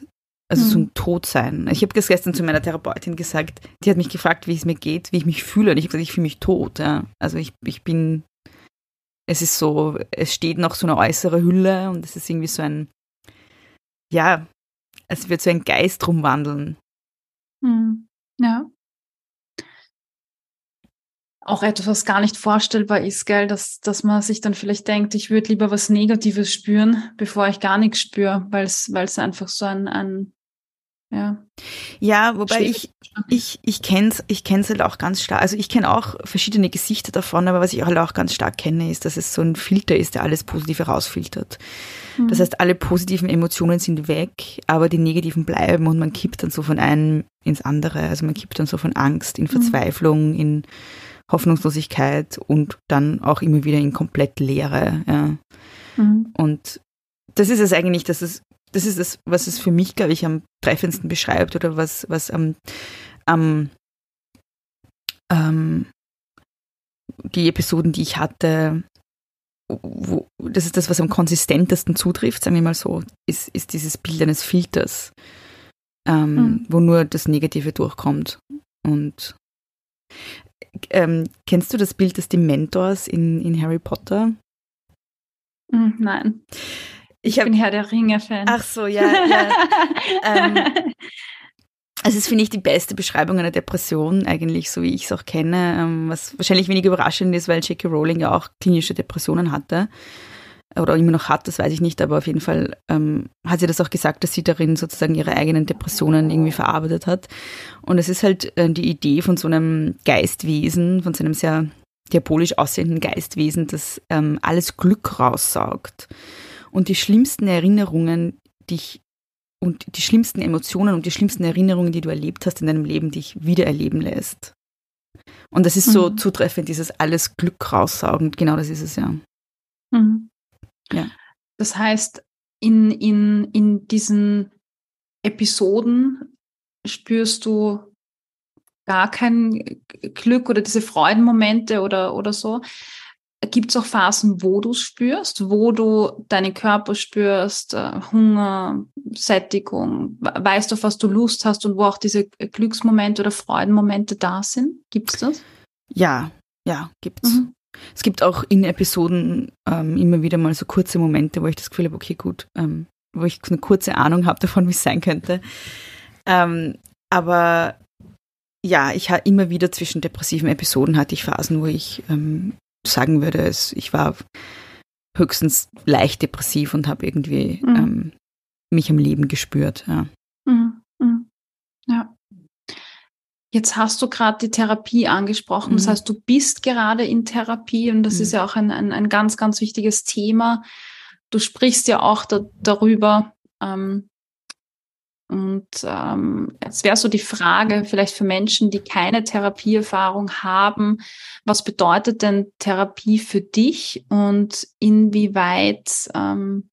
Also mhm. so ein Todsein. Ich habe das gestern zu meiner Therapeutin gesagt, die hat mich gefragt, wie es mir geht, wie ich mich fühle. Und ich habe gesagt, ich fühle mich tot. Ja. Also ich, ich bin, es ist so, es steht noch so eine äußere Hülle und es ist irgendwie so ein, ja, es wird so ein Geist rumwandeln. Mhm. Ja. Auch etwas, was gar nicht vorstellbar ist, gell, dass, dass man sich dann vielleicht denkt, ich würde lieber was Negatives spüren, bevor ich gar nichts spüre, weil es, weil es einfach so ein, ein ja. Ja, wobei ich, ich, ich kenne es ich kenn's halt auch ganz stark. Also ich kenne auch verschiedene Gesichter davon, aber was ich halt auch ganz stark kenne, ist, dass es so ein Filter ist, der alles Positive rausfiltert. Mhm. Das heißt, alle positiven Emotionen sind weg, aber die negativen bleiben und man kippt dann so von einem ins andere. Also man kippt dann so von Angst in mhm. Verzweiflung, mhm. in Hoffnungslosigkeit und dann auch immer wieder in komplett Leere. Ja. Mhm. Und das ist es eigentlich, dass es das ist das, was es für mich, glaube ich, am treffendsten beschreibt oder was, was am, am ähm, die Episoden, die ich hatte, wo, das ist das, was am konsistentesten zutrifft, sagen wir mal so, ist, ist dieses Bild eines Filters, ähm, mhm. wo nur das Negative durchkommt. Und ähm, kennst du das Bild des Dementors in, in Harry Potter? Mhm, nein. Ich, ich bin Herr der Ringe-Fan. Ach so, ja. ja. (laughs) ähm, also das finde ich die beste Beschreibung einer Depression eigentlich, so wie ich es auch kenne, ähm, was wahrscheinlich wenig überraschend ist, weil J.K. Rowling ja auch klinische Depressionen hatte oder immer noch hat, das weiß ich nicht, aber auf jeden Fall ähm, hat sie das auch gesagt, dass sie darin sozusagen ihre eigenen Depressionen irgendwie verarbeitet hat. Und es ist halt äh, die Idee von so einem Geistwesen, von so einem sehr diabolisch aussehenden Geistwesen, das ähm, alles Glück raussaugt und die schlimmsten Erinnerungen, dich und die schlimmsten Emotionen und die schlimmsten Erinnerungen, die du erlebt hast in deinem Leben, dich wiedererleben lässt. Und das ist mhm. so zutreffend, dieses alles Glück raussaugen. Genau das ist es ja. Mhm. Ja. Das heißt, in, in, in diesen Episoden spürst du gar kein Glück oder diese Freudenmomente oder, oder so, Gibt es auch Phasen, wo du es spürst, wo du deinen Körper spürst, äh, Hunger, Sättigung, weißt du, auf was du Lust hast und wo auch diese Glücksmomente oder Freudenmomente da sind? Gibt es das? Ja, ja, gibt's. Mhm. Es gibt auch in Episoden ähm, immer wieder mal so kurze Momente, wo ich das Gefühl habe, okay, gut, ähm, wo ich eine kurze Ahnung habe davon, wie es sein könnte. Ähm, aber ja, ich habe immer wieder zwischen depressiven Episoden hatte ich Phasen, wo ich ähm, sagen würde, es, ich war höchstens leicht depressiv und habe irgendwie mhm. ähm, mich am Leben gespürt. Ja. Mhm. Mhm. ja. Jetzt hast du gerade die Therapie angesprochen. Das mhm. heißt, du bist gerade in Therapie und das ist mhm. ja auch ein, ein, ein, ganz, ganz wichtiges Thema. Du sprichst ja auch da, darüber, ähm, und ähm, jetzt wäre so die Frage, vielleicht für Menschen, die keine Therapieerfahrung haben, was bedeutet denn Therapie für dich und inwieweit ähm,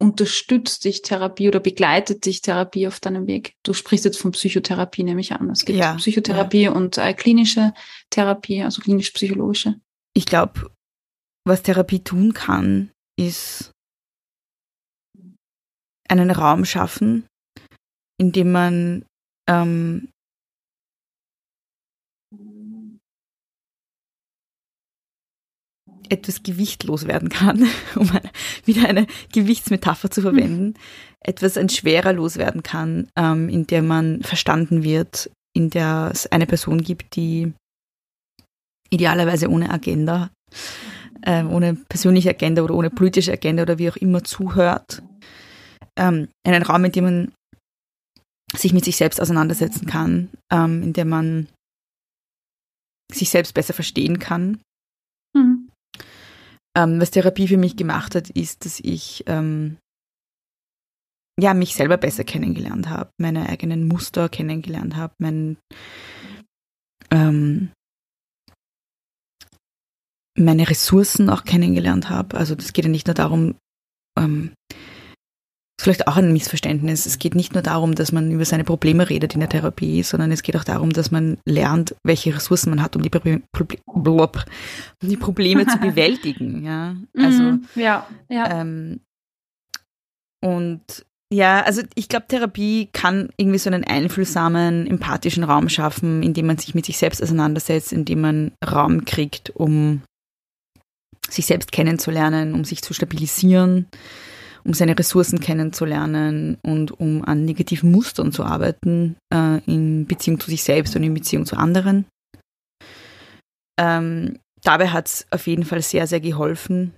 unterstützt dich Therapie oder begleitet dich Therapie auf deinem Weg? Du sprichst jetzt von Psychotherapie, nehme ich an. Es gibt ja, Psychotherapie ja. und äh, klinische Therapie, also klinisch-psychologische. Ich glaube, was Therapie tun kann, ist einen Raum schaffen, indem man ähm, etwas gewichtlos werden kann, (laughs) um wieder eine Gewichtsmetapher zu verwenden, etwas ein schwerer loswerden kann, ähm, in der man verstanden wird, in der es eine Person gibt, die idealerweise ohne Agenda, äh, ohne persönliche Agenda oder ohne politische Agenda oder wie auch immer zuhört. Ähm, einen Raum, in dem man sich mit sich selbst auseinandersetzen kann, ähm, in der man sich selbst besser verstehen kann. Ähm, was Therapie für mich gemacht hat, ist, dass ich ähm, ja, mich selber besser kennengelernt habe, meine eigenen Muster kennengelernt habe, mein, ähm, meine Ressourcen auch kennengelernt habe. Also das geht ja nicht nur darum, ähm, ist vielleicht auch ein Missverständnis. Es geht nicht nur darum, dass man über seine Probleme redet in der Therapie, sondern es geht auch darum, dass man lernt, welche Ressourcen man hat, um die, Proble um die Probleme zu (laughs) bewältigen. Ja, also mhm, ja, ja. Ähm, und ja, also ich glaube, Therapie kann irgendwie so einen einfühlsamen, empathischen Raum schaffen, in dem man sich mit sich selbst auseinandersetzt, in dem man Raum kriegt, um sich selbst kennenzulernen, um sich zu stabilisieren um seine Ressourcen kennenzulernen und um an negativen Mustern zu arbeiten äh, in Beziehung zu sich selbst und in Beziehung zu anderen. ähm, dabei hat es auf jeden Fall sehr, sehr geholfen.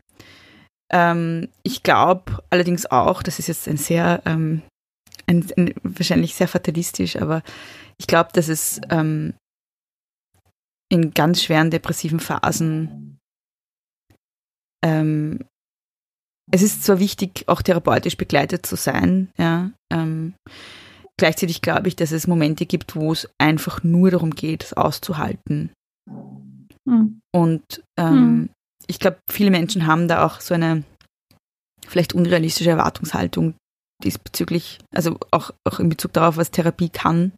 Ähm, ich glaube allerdings auch, das ist jetzt ein sehr, ähm, ein, ein, wahrscheinlich sehr fatalistisch, aber ich glaube, dass es ähm, in ganz schweren depressiven Phasen ähm, es ist zwar wichtig, auch therapeutisch begleitet zu sein, ja. Ähm, gleichzeitig glaube ich, dass es Momente gibt, wo es einfach nur darum geht, es auszuhalten. Mhm. Und ähm, mhm. ich glaube, viele Menschen haben da auch so eine vielleicht unrealistische Erwartungshaltung diesbezüglich, also auch, auch in Bezug darauf, was Therapie kann.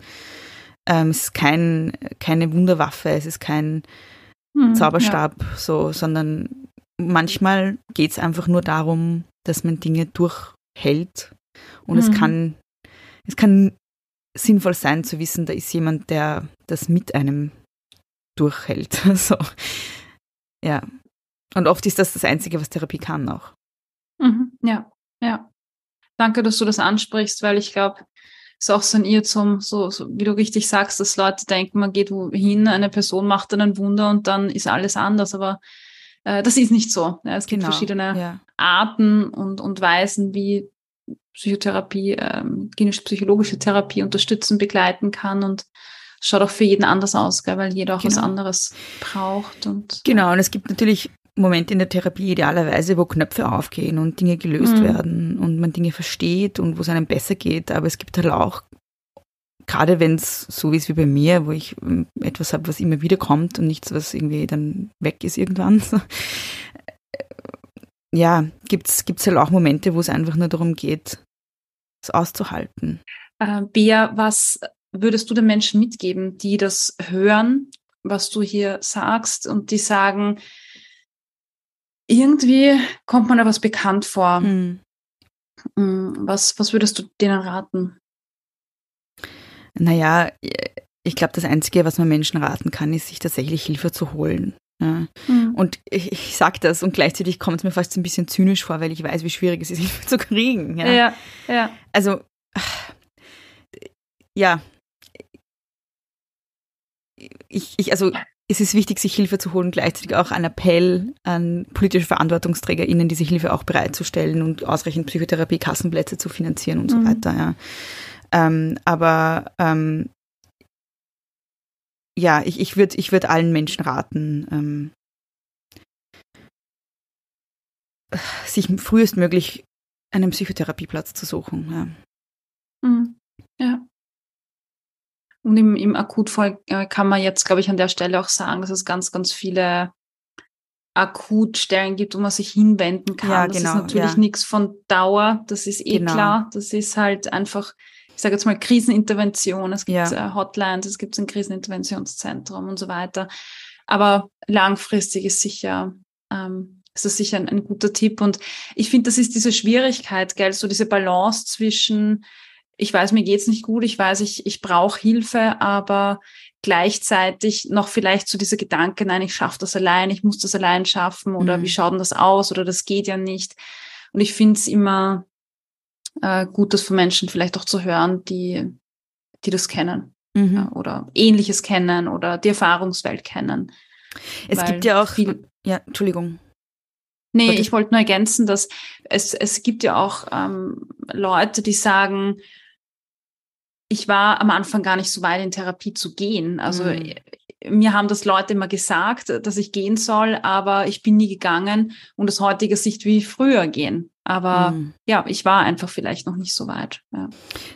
Ähm, es ist kein, keine Wunderwaffe, es ist kein mhm, Zauberstab, ja. so, sondern manchmal geht es einfach nur darum, dass man Dinge durchhält. Und es mhm. kann, es kann sinnvoll sein zu wissen, da ist jemand, der das mit einem durchhält. (laughs) so. Ja. Und oft ist das das Einzige, was Therapie kann auch. Mhm. Ja, ja. Danke, dass du das ansprichst, weil ich glaube, es ist auch so ein Irrtum, so, so wie du richtig sagst, dass Leute denken, man geht wohin, eine Person macht dann ein Wunder und dann ist alles anders. Aber äh, das ist nicht so. Ja, es gibt genau, verschiedene ja. Arten und, und Weisen, wie Psychotherapie, ähm, klinisch-psychologische Therapie unterstützen, begleiten kann und es schaut auch für jeden anders aus, gell, weil jeder auch genau. was anderes braucht. Und, genau, und es gibt natürlich Momente in der Therapie idealerweise, wo Knöpfe aufgehen und Dinge gelöst mhm. werden und man Dinge versteht und wo es einem besser geht. Aber es gibt halt auch gerade wenn es so ist wie bei mir, wo ich ähm, etwas habe, was immer wieder kommt und nichts, was irgendwie dann weg ist irgendwann. (laughs) Äh, ja, gibt es halt auch Momente, wo es einfach nur darum geht, es auszuhalten. Äh, Bea, was würdest du den Menschen mitgeben, die das hören, was du hier sagst und die sagen, irgendwie kommt man da was bekannt vor. Hm. hm was, was würdest du denen raten? Naja, ich glaube, das Einzige, was man Menschen raten kann, ist, sich tatsächlich Hilfe zu holen. Ja. Mhm. Und ich, ich sage das und gleichzeitig kommt es mir fast ein bisschen zynisch vor, weil ich weiß, wie schwierig es ist, (laughs) Hilfe zu kriegen. Ja, ja. ja. Also, ja. Ich, ich, also, es ist wichtig, sich Hilfe zu holen, gleichzeitig auch ein Appell an politische VerantwortungsträgerInnen, diese Hilfe auch bereitzustellen und ausreichend Psychotherapie-Kassenplätze zu finanzieren und mhm. so weiter, ja. Ähm, aber ähm, ja, ich, ich würde ich würd allen Menschen raten, ähm, sich frühestmöglich einen Psychotherapieplatz zu suchen. Ja. Mhm. ja. Und im, im Akutfall äh, kann man jetzt, glaube ich, an der Stelle auch sagen, dass es ganz, ganz viele Akutstellen gibt, wo man sich hinwenden kann. Ja, das genau, ist natürlich ja. nichts von Dauer, das ist eh genau. klar. Das ist halt einfach ich sage jetzt mal Krisenintervention, es gibt ja. Äh, Hotlines, es gibt ein Kriseninterventionszentrum und so weiter. Aber langfristig ist sicher, ähm, ist das sicher ein, ein guter Tipp. Und ich finde, das ist diese Schwierigkeit, gell, so diese Balance zwischen, ich weiß, mir geht's nicht gut, ich weiß, ich, ich brauche Hilfe, aber gleichzeitig noch vielleicht so diese Gedanken, nein, ich schaffe das allein, ich muss das allein schaffen oder mhm. wie schaut denn das aus oder das geht ja nicht. Und ich finde es immer äh, Gutes von Menschen vielleicht auch zu hören, die, die das kennen mhm. ja, oder ähnliches kennen oder die Erfahrungswelt kennen. Es Weil gibt ja auch, viel, ja, Entschuldigung. Nee, ich, ich wollte nur ergänzen, dass es, es gibt ja auch ähm, Leute, die sagen, ich war am Anfang gar nicht so weit in Therapie zu gehen. Also mhm. mir haben das Leute immer gesagt, dass ich gehen soll, aber ich bin nie gegangen und aus heutiger Sicht wie früher gehen. Aber mhm. ja, ich war einfach vielleicht noch nicht so weit. Ja.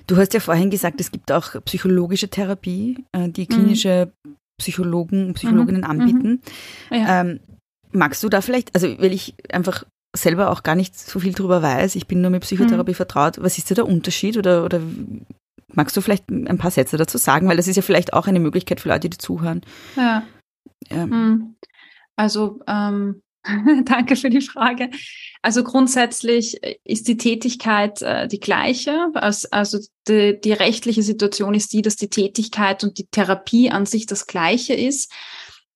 Du hast ja vorhin gesagt, es gibt auch psychologische Therapie, äh, die klinische mhm. Psychologen und Psychologinnen mhm. anbieten. Ja. Ähm, magst du da vielleicht, also weil ich einfach selber auch gar nicht so viel drüber weiß, ich bin nur mit Psychotherapie mhm. vertraut, was ist da der Unterschied oder, oder magst du vielleicht ein paar Sätze dazu sagen, weil das ist ja vielleicht auch eine Möglichkeit für Leute, die zuhören. Ja. Ähm. Also ähm, (laughs) Danke für die Frage. Also grundsätzlich ist die Tätigkeit äh, die gleiche. Also die, die rechtliche Situation ist die, dass die Tätigkeit und die Therapie an sich das gleiche ist.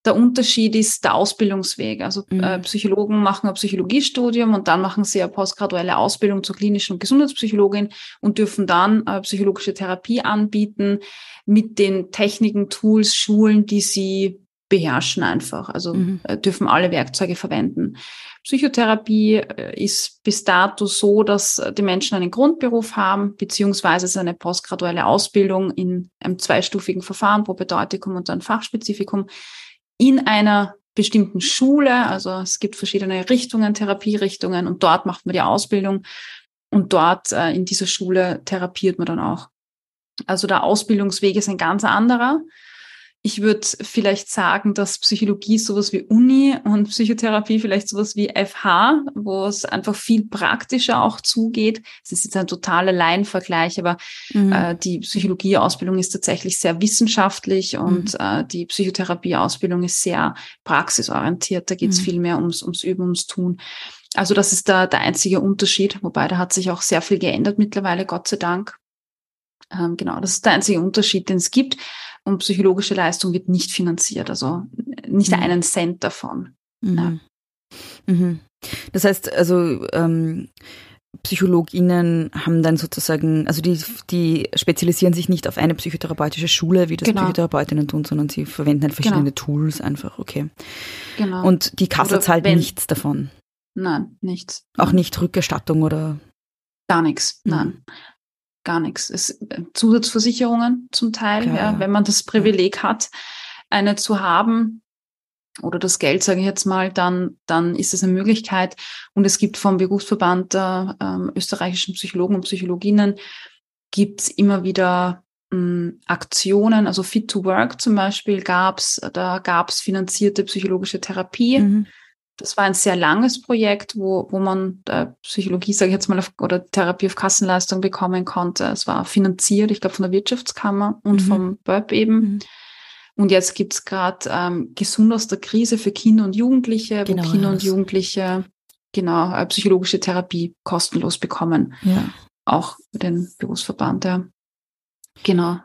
Der Unterschied ist der Ausbildungsweg. Also äh, mhm. äh, Psychologen machen ein Psychologiestudium und dann machen sie eine postgraduelle Ausbildung zur klinischen Gesundheitspsychologin und dürfen dann äh, psychologische Therapie anbieten mit den Techniken, Tools, Schulen, die sie beherrschen einfach. Also mhm. Äh, dürfen alle Werkzeuge verwenden. Psychotherapie äh, ist bis dato so, dass die Menschen einen Grundberuf haben, beziehungsweise es eine postgraduelle Ausbildung in einem zweistufigen Verfahren, Propedeutikum und dann Fachspezifikum, in einer bestimmten Schule. Also es gibt verschiedene Richtungen, Therapierichtungen und dort macht man die Ausbildung und dort äh, in dieser Schule therapiert man dann auch. Also der Ausbildungsweg ist ein ganz anderer. Ich würde vielleicht sagen, dass Psychologie sowas wie Uni und Psychotherapie vielleicht sowas wie FH, wo es einfach viel praktischer auch zugeht. Es ist jetzt ein totaler Laienvergleich, aber mhm. äh, die Psychologieausbildung ist tatsächlich sehr wissenschaftlich und mhm. äh, die Psychotherapieausbildung ist sehr praxisorientiert. Da geht es mhm. viel mehr ums, ums Üben, ums Tun. Also das ist da der einzige Unterschied, wobei da hat sich auch sehr viel geändert mittlerweile, Gott sei Dank. Ähm, genau, das ist der einzige Unterschied, den es gibt und psychologische Leistung wird nicht finanziert, also nicht mhm. einen Cent davon. Mhm. Ja. Mhm. Das heißt, also ähm, PsychologInnen haben dann sozusagen, also die, die spezialisieren sich nicht auf eine psychotherapeutische Schule, wie das genau. Psychotherapeutinnen tun, sondern sie verwenden halt verschiedene genau. Tools einfach, okay. Genau. Und die Kasse oder zahlt wenn, nichts davon. Nein, nichts. Auch nicht Rückerstattung oder? Gar nichts, mhm. nein gar nichts. Es, äh, Zusatzversicherungen zum Teil, ja, wenn man das Privileg hat, eine zu haben oder das Geld, sage ich jetzt mal, dann, dann ist es eine Möglichkeit. Und es gibt vom Berufsverband der ähm, österreichischen Psychologen und Psychologinnen gibt's immer wieder ähm, Aktionen, also Fit to Work zum Beispiel gab's, da gab's finanzierte psychologische Therapie. Mhm. Das war ein sehr langes Projekt, wo, wo man äh, Psychologie, sage ich jetzt mal, auf, oder Therapie auf Kassenleistung bekommen konnte. Es war finanziert, ich glaube, von der Wirtschaftskammer und mhm. vom BÖP eben. Mhm. Und jetzt gibt's gerade ähm, Gesund aus der Krise für Kinder und Jugendliche, genau, wo Kinder und Jugendliche genau äh, psychologische Therapie kostenlos bekommen. Ja. Auch den Berufsverband, ja. Genau.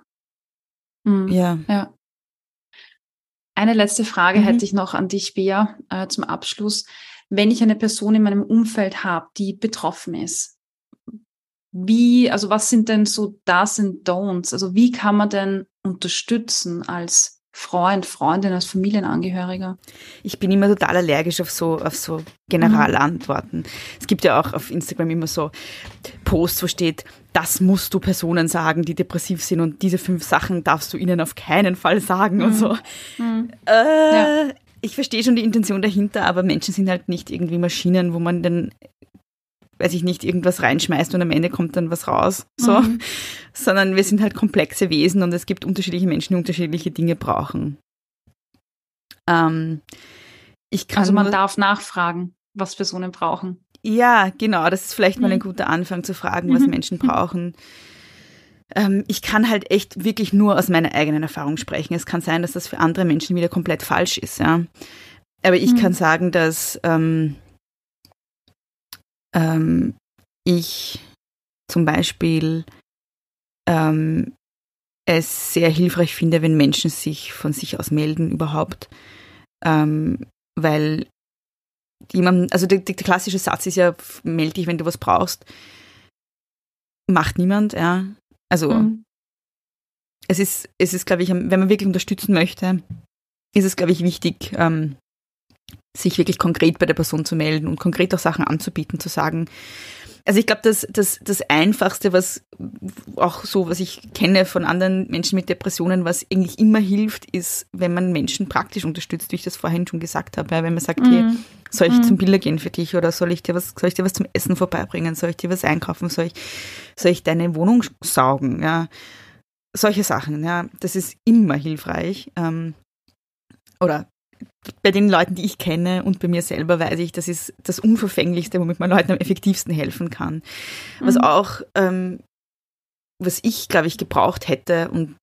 Mhm. Ja. ja. Eine letzte Frage mhm. hätte ich noch an dich, Bea, äh, zum Abschluss. Wenn ich eine Person in meinem Umfeld habe, die betroffen ist, wie, also was sind denn so Das und Don'ts? Also wie kann man denn unterstützen als Freund, Freundin, als Familienangehöriger? Ich bin immer total allergisch auf so, auf so Generalantworten. Mhm. Es gibt ja auch auf Instagram immer so Posts, wo steht, das musst du Personen sagen, die depressiv sind und diese fünf Sachen darfst du ihnen auf keinen Fall sagen mhm. und so. Mhm. Äh, ja. Ich verstehe schon die Intention dahinter, aber Menschen sind halt nicht irgendwie Maschinen, wo man dann weiß ich nicht, irgendwas reinschmeißt und am Ende kommt dann was raus. So. Mhm. (laughs) Sondern wir sind halt komplexe Wesen und es gibt unterschiedliche Menschen, die unterschiedliche Dinge brauchen. Ähm, also man darf nachfragen, was Personen brauchen. Ja, genau. Das ist vielleicht mal ein mhm. guter Anfang zu fragen, was mhm. Menschen brauchen. Ähm, ich kann halt echt wirklich nur aus meiner eigenen Erfahrung sprechen. Es kann sein, dass das für andere Menschen wieder komplett falsch ist. Ja. Aber ich mhm. kann sagen, dass ähm, ähm, ich zum Beispiel ähm, es sehr hilfreich finde, wenn Menschen sich von sich aus melden überhaupt, ähm, weil jemand, also der, der, klassische Satz ist ja, melde dich, wenn du was brauchst. Macht niemand, ja. Also mhm. es ist, es ist, glaube ich, wenn man wirklich unterstützen möchte, ist es, glaube ich, wichtig, ähm, sich wirklich konkret bei der Person zu melden und konkret auch Sachen anzubieten, zu sagen. Also ich glaube, das, das, das Einfachste, was auch so, was ich kenne von anderen Menschen mit Depressionen, was eigentlich immer hilft, ist, wenn man Menschen praktisch unterstützt, wie ich das vorhin schon gesagt habe. Wenn man sagt, mhm. hey, soll ich mhm. zum Bilder gehen für dich oder soll ich dir was, soll ich dir was zum Essen vorbeibringen? Soll ich dir was einkaufen? Soll ich, soll ich deine Wohnung saugen? Ja, solche Sachen, ja. Das ist immer hilfreich. Ähm, oder bei den Leuten, die ich kenne und bei mir selber weiß ich, das ist das Unverfänglichste, womit man Leuten am effektivsten helfen kann. Was mhm. auch, ähm, was ich, glaube ich, gebraucht hätte und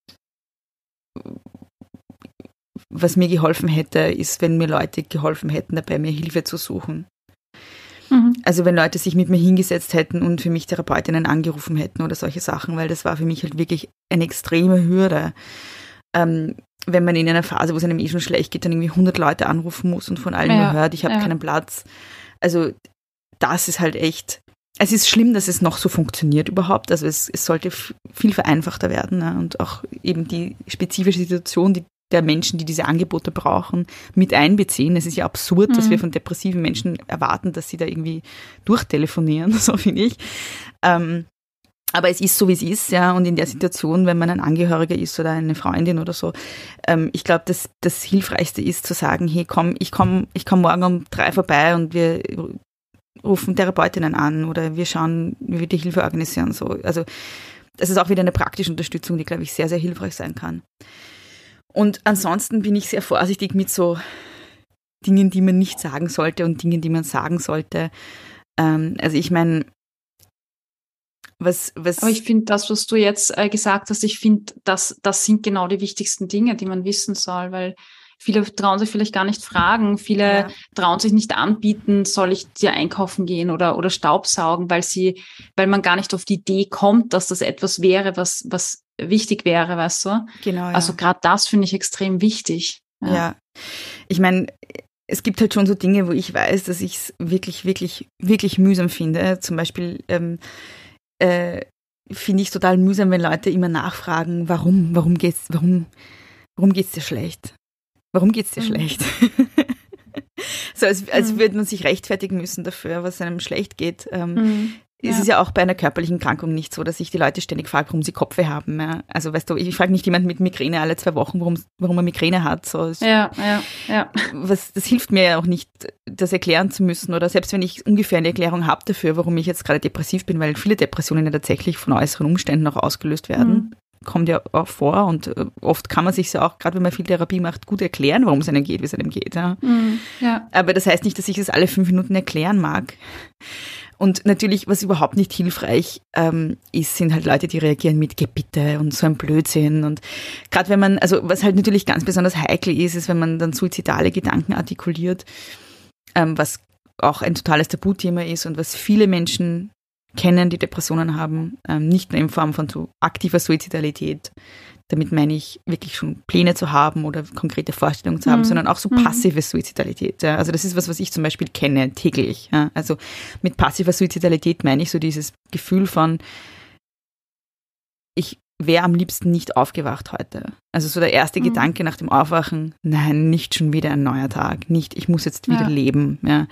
was mir geholfen hätte, ist, wenn mir Leute geholfen hätten, dabei mir Hilfe zu suchen. Mhm. Also wenn Leute sich mit mir hingesetzt hätten und für mich Therapeutinnen angerufen hätten oder solche Sachen, weil das war für mich halt wirklich eine extreme Hürde. Ähm, wenn man in einer Phase, wo es einem eh schon schlecht geht, dann irgendwie 100 Leute anrufen muss und von allen ja, nur hört, ich habe ja. keinen Platz. Also das ist halt echt, es ist schlimm, dass es noch so funktioniert überhaupt. Also es, es sollte viel vereinfachter werden ne? und auch eben die spezifische Situation, die der Menschen, die diese Angebote brauchen, mit einbeziehen. Es ist ja absurd, mhm. dass wir von depressiven Menschen erwarten, dass sie da irgendwie durchtelefonieren, (laughs) so finde ich. Ähm, aber es ist so, wie es ist, ja. Und in der Situation, wenn man ein Angehöriger ist oder eine Freundin oder so, ähm, ich glaube, das, das Hilfreichste ist zu sagen, hey, komm, ich komme ich komm morgen um drei vorbei und wir rufen Therapeutinnen an oder wir schauen, wie wir die Hilfe organisieren. So. Also das ist auch wieder eine praktische Unterstützung, die, glaube ich, sehr, sehr hilfreich sein kann. Und ansonsten bin ich sehr vorsichtig mit so Dingen, die man nicht sagen sollte und Dingen, die man sagen sollte. Ähm, also ich meine, was, was Aber ich finde das, was du jetzt äh, gesagt hast, ich finde, das, das sind genau die wichtigsten Dinge, die man wissen soll, weil viele trauen sich vielleicht gar nicht fragen, viele ja. trauen sich nicht anbieten, soll ich dir einkaufen gehen oder, oder Staubsaugen, weil sie, weil man gar nicht auf die Idee kommt, dass das etwas wäre, was, was wichtig wäre, weißt du? Genau. Ja. Also gerade das finde ich extrem wichtig. Ja. ja. Ich meine, es gibt halt schon so Dinge, wo ich weiß, dass ich es wirklich, wirklich, wirklich mühsam finde. Zum Beispiel ähm, äh, finde ich total mühsam, wenn Leute immer nachfragen, warum, warum geht's, warum, warum geht's dir schlecht? Warum geht's dir mhm. schlecht? (laughs) so als, als mhm. würde man sich rechtfertigen müssen dafür, was einem schlecht geht. Ähm, mhm. Ja. Es ist ja auch bei einer körperlichen Krankung nicht so, dass sich die Leute ständig fragen, warum sie Kopfweh haben. Ja. Also weißt du, ich frage nicht jemand mit Migräne alle zwei Wochen, warum, warum er Migräne hat. So, ja, ja, ja. Was, das hilft mir ja auch nicht, das erklären zu müssen. Oder selbst wenn ich ungefähr eine Erklärung habe dafür, warum ich jetzt gerade depressiv bin, weil viele Depressionen ja tatsächlich von äußeren Umständen auch ausgelöst werden. Mhm. Kommt ja auch vor und äh, oft kann man sich ja auch, gerade wenn man viel Therapie macht, gut erklären, warum es einem geht, wie es einem geht. Ja. Mhm, ja. Aber das heißt nicht, dass ich es alle fünf Minuten erklären mag. Und natürlich, was überhaupt nicht hilfreich ähm, ist, sind halt Leute, die reagieren mit Gebitte und so ein Blödsinn. Und gerade wenn man, also was halt natürlich ganz besonders heikel ist, ist, wenn man dann suizidale Gedanken artikuliert, ähm, was auch ein totales Tabuthema ist und was viele Menschen kennen, die Depressionen haben, ähm, nicht nur in Form von so aktiver Suizidalität, damit meine ich wirklich schon Pläne zu haben oder konkrete Vorstellungen zu haben, mhm. sondern auch so mhm. passive Suizidalität. Ja. Also das ist was, was ich zum Beispiel kenne täglich. Ja. Also mit passiver Suizidalität meine ich so dieses Gefühl von, ich wäre am liebsten nicht aufgewacht heute. Also so der erste mhm. Gedanke nach dem Aufwachen, nein, nicht schon wieder ein neuer Tag, nicht, ich muss jetzt wieder ja. leben. Ja.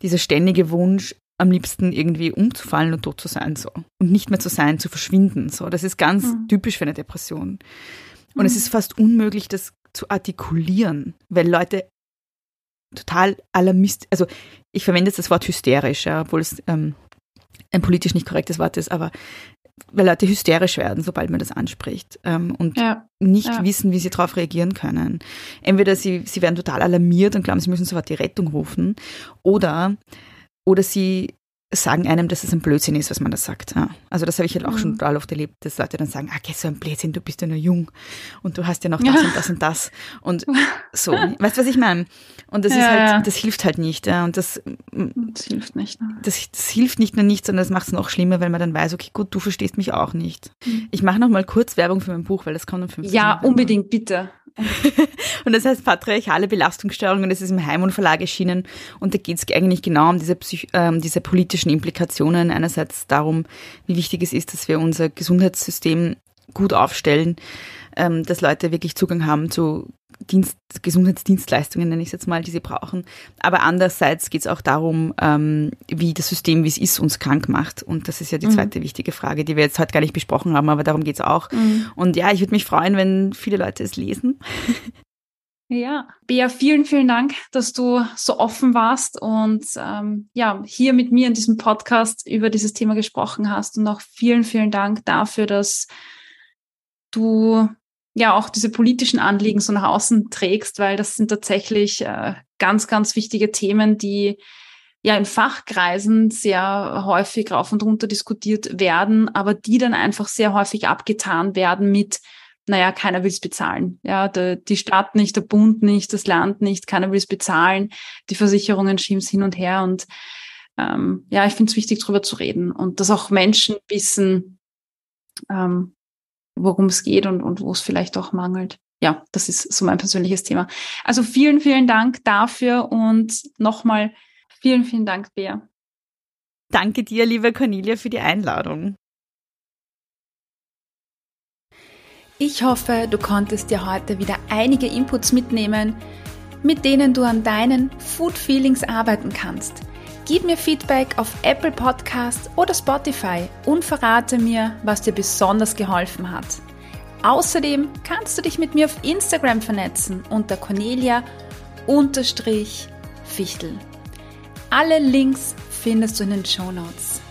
Dieser ständige Wunsch, am liebsten irgendwie umzufallen und tot zu sein so und nicht mehr zu sein, zu verschwinden so. Das ist ganz mhm. typisch für eine Depression. Und mhm. es ist fast unmöglich, das zu artikulieren, weil Leute total alarmist, also ich verwende jetzt das Wort hysterisch, ja, obwohl es ähm, ein politisch nicht korrektes Wort ist, aber weil Leute hysterisch werden, sobald man das anspricht ähm, und ja, nicht ja. wissen, wie sie darauf reagieren können. Entweder sie, sie werden total alarmiert und glauben, sie müssen sofort die Rettung rufen oder oder sie sagen einem, dass es ein Blödsinn ist, was man da sagt. Ja. Also das habe ich halt auch mhm. schon total oft erlebt, dass Leute dann sagen, ah, okay, so ein Blödsinn, du bist ja nur jung und du hast ja noch (laughs) das ja. und das und das und so. weißt du, was ich meine? Und das ja, ist halt, das hilft halt nicht. Ja. Und das, das hilft nicht. Ne? Das, das, hilft nicht nur nicht, sondern das macht es noch schlimmer, weil man dann weiß, okay, gut, du verstehst mich auch nicht. Mhm. Ich mache noch mal kurz Werbung für mein Buch, weil das kommt um 15 Ja, unbedingt, bitte. (laughs) und das heißt patriarchale Belastungsstörung und es ist im Heimon Verlag erschienen und da geht es eigentlich genau um diese, Psych ähm, diese politischen Implikationen. Einerseits darum, wie wichtig es ist, dass wir unser Gesundheitssystem gut aufstellen, ähm, dass Leute wirklich Zugang haben zu Dienst, Gesundheitsdienstleistungen, nenne ich es jetzt mal, die sie brauchen. Aber andererseits geht es auch darum, ähm, wie das System, wie es ist, uns krank macht. Und das ist ja die mhm. zweite wichtige Frage, die wir jetzt heute gar nicht besprochen haben, aber darum geht es auch. Mhm. Und ja, ich würde mich freuen, wenn viele Leute es lesen. (laughs) Ja, Bea, vielen, vielen Dank, dass du so offen warst und ähm, ja, hier mit mir in diesem Podcast über dieses Thema gesprochen hast. Und auch vielen, vielen Dank dafür, dass du ja auch diese politischen Anliegen so nach außen trägst, weil das sind tatsächlich äh, ganz, ganz wichtige Themen, die ja in Fachkreisen sehr häufig rauf und runter diskutiert werden, aber die dann einfach sehr häufig abgetan werden mit, naja, keiner will es bezahlen. Ja, der, die Stadt nicht, der Bund nicht, das Land nicht, keiner will es bezahlen, die Versicherungen schieben es hin und her und ähm, ja, ich finde es wichtig, darüber zu reden und dass auch Menschen wissen, ähm, worum es geht und, und wo es vielleicht auch mangelt. Ja, das ist so mein persönliches Thema. Also vielen, vielen Dank dafür und nochmal vielen, vielen Dank, Bea. Danke dir, liebe Cornelia, für die Einladung. Ich hoffe, du konntest dir heute wieder einige Inputs mitnehmen, mit denen du an deinen Food Feelings arbeiten kannst. Gib mir Feedback auf Apple Podcasts oder Spotify und verrate mir, was dir besonders geholfen hat. Außerdem kannst du dich mit mir auf Instagram vernetzen unter Cornelia-Fichtel. Alle Links findest du in den Show Notes.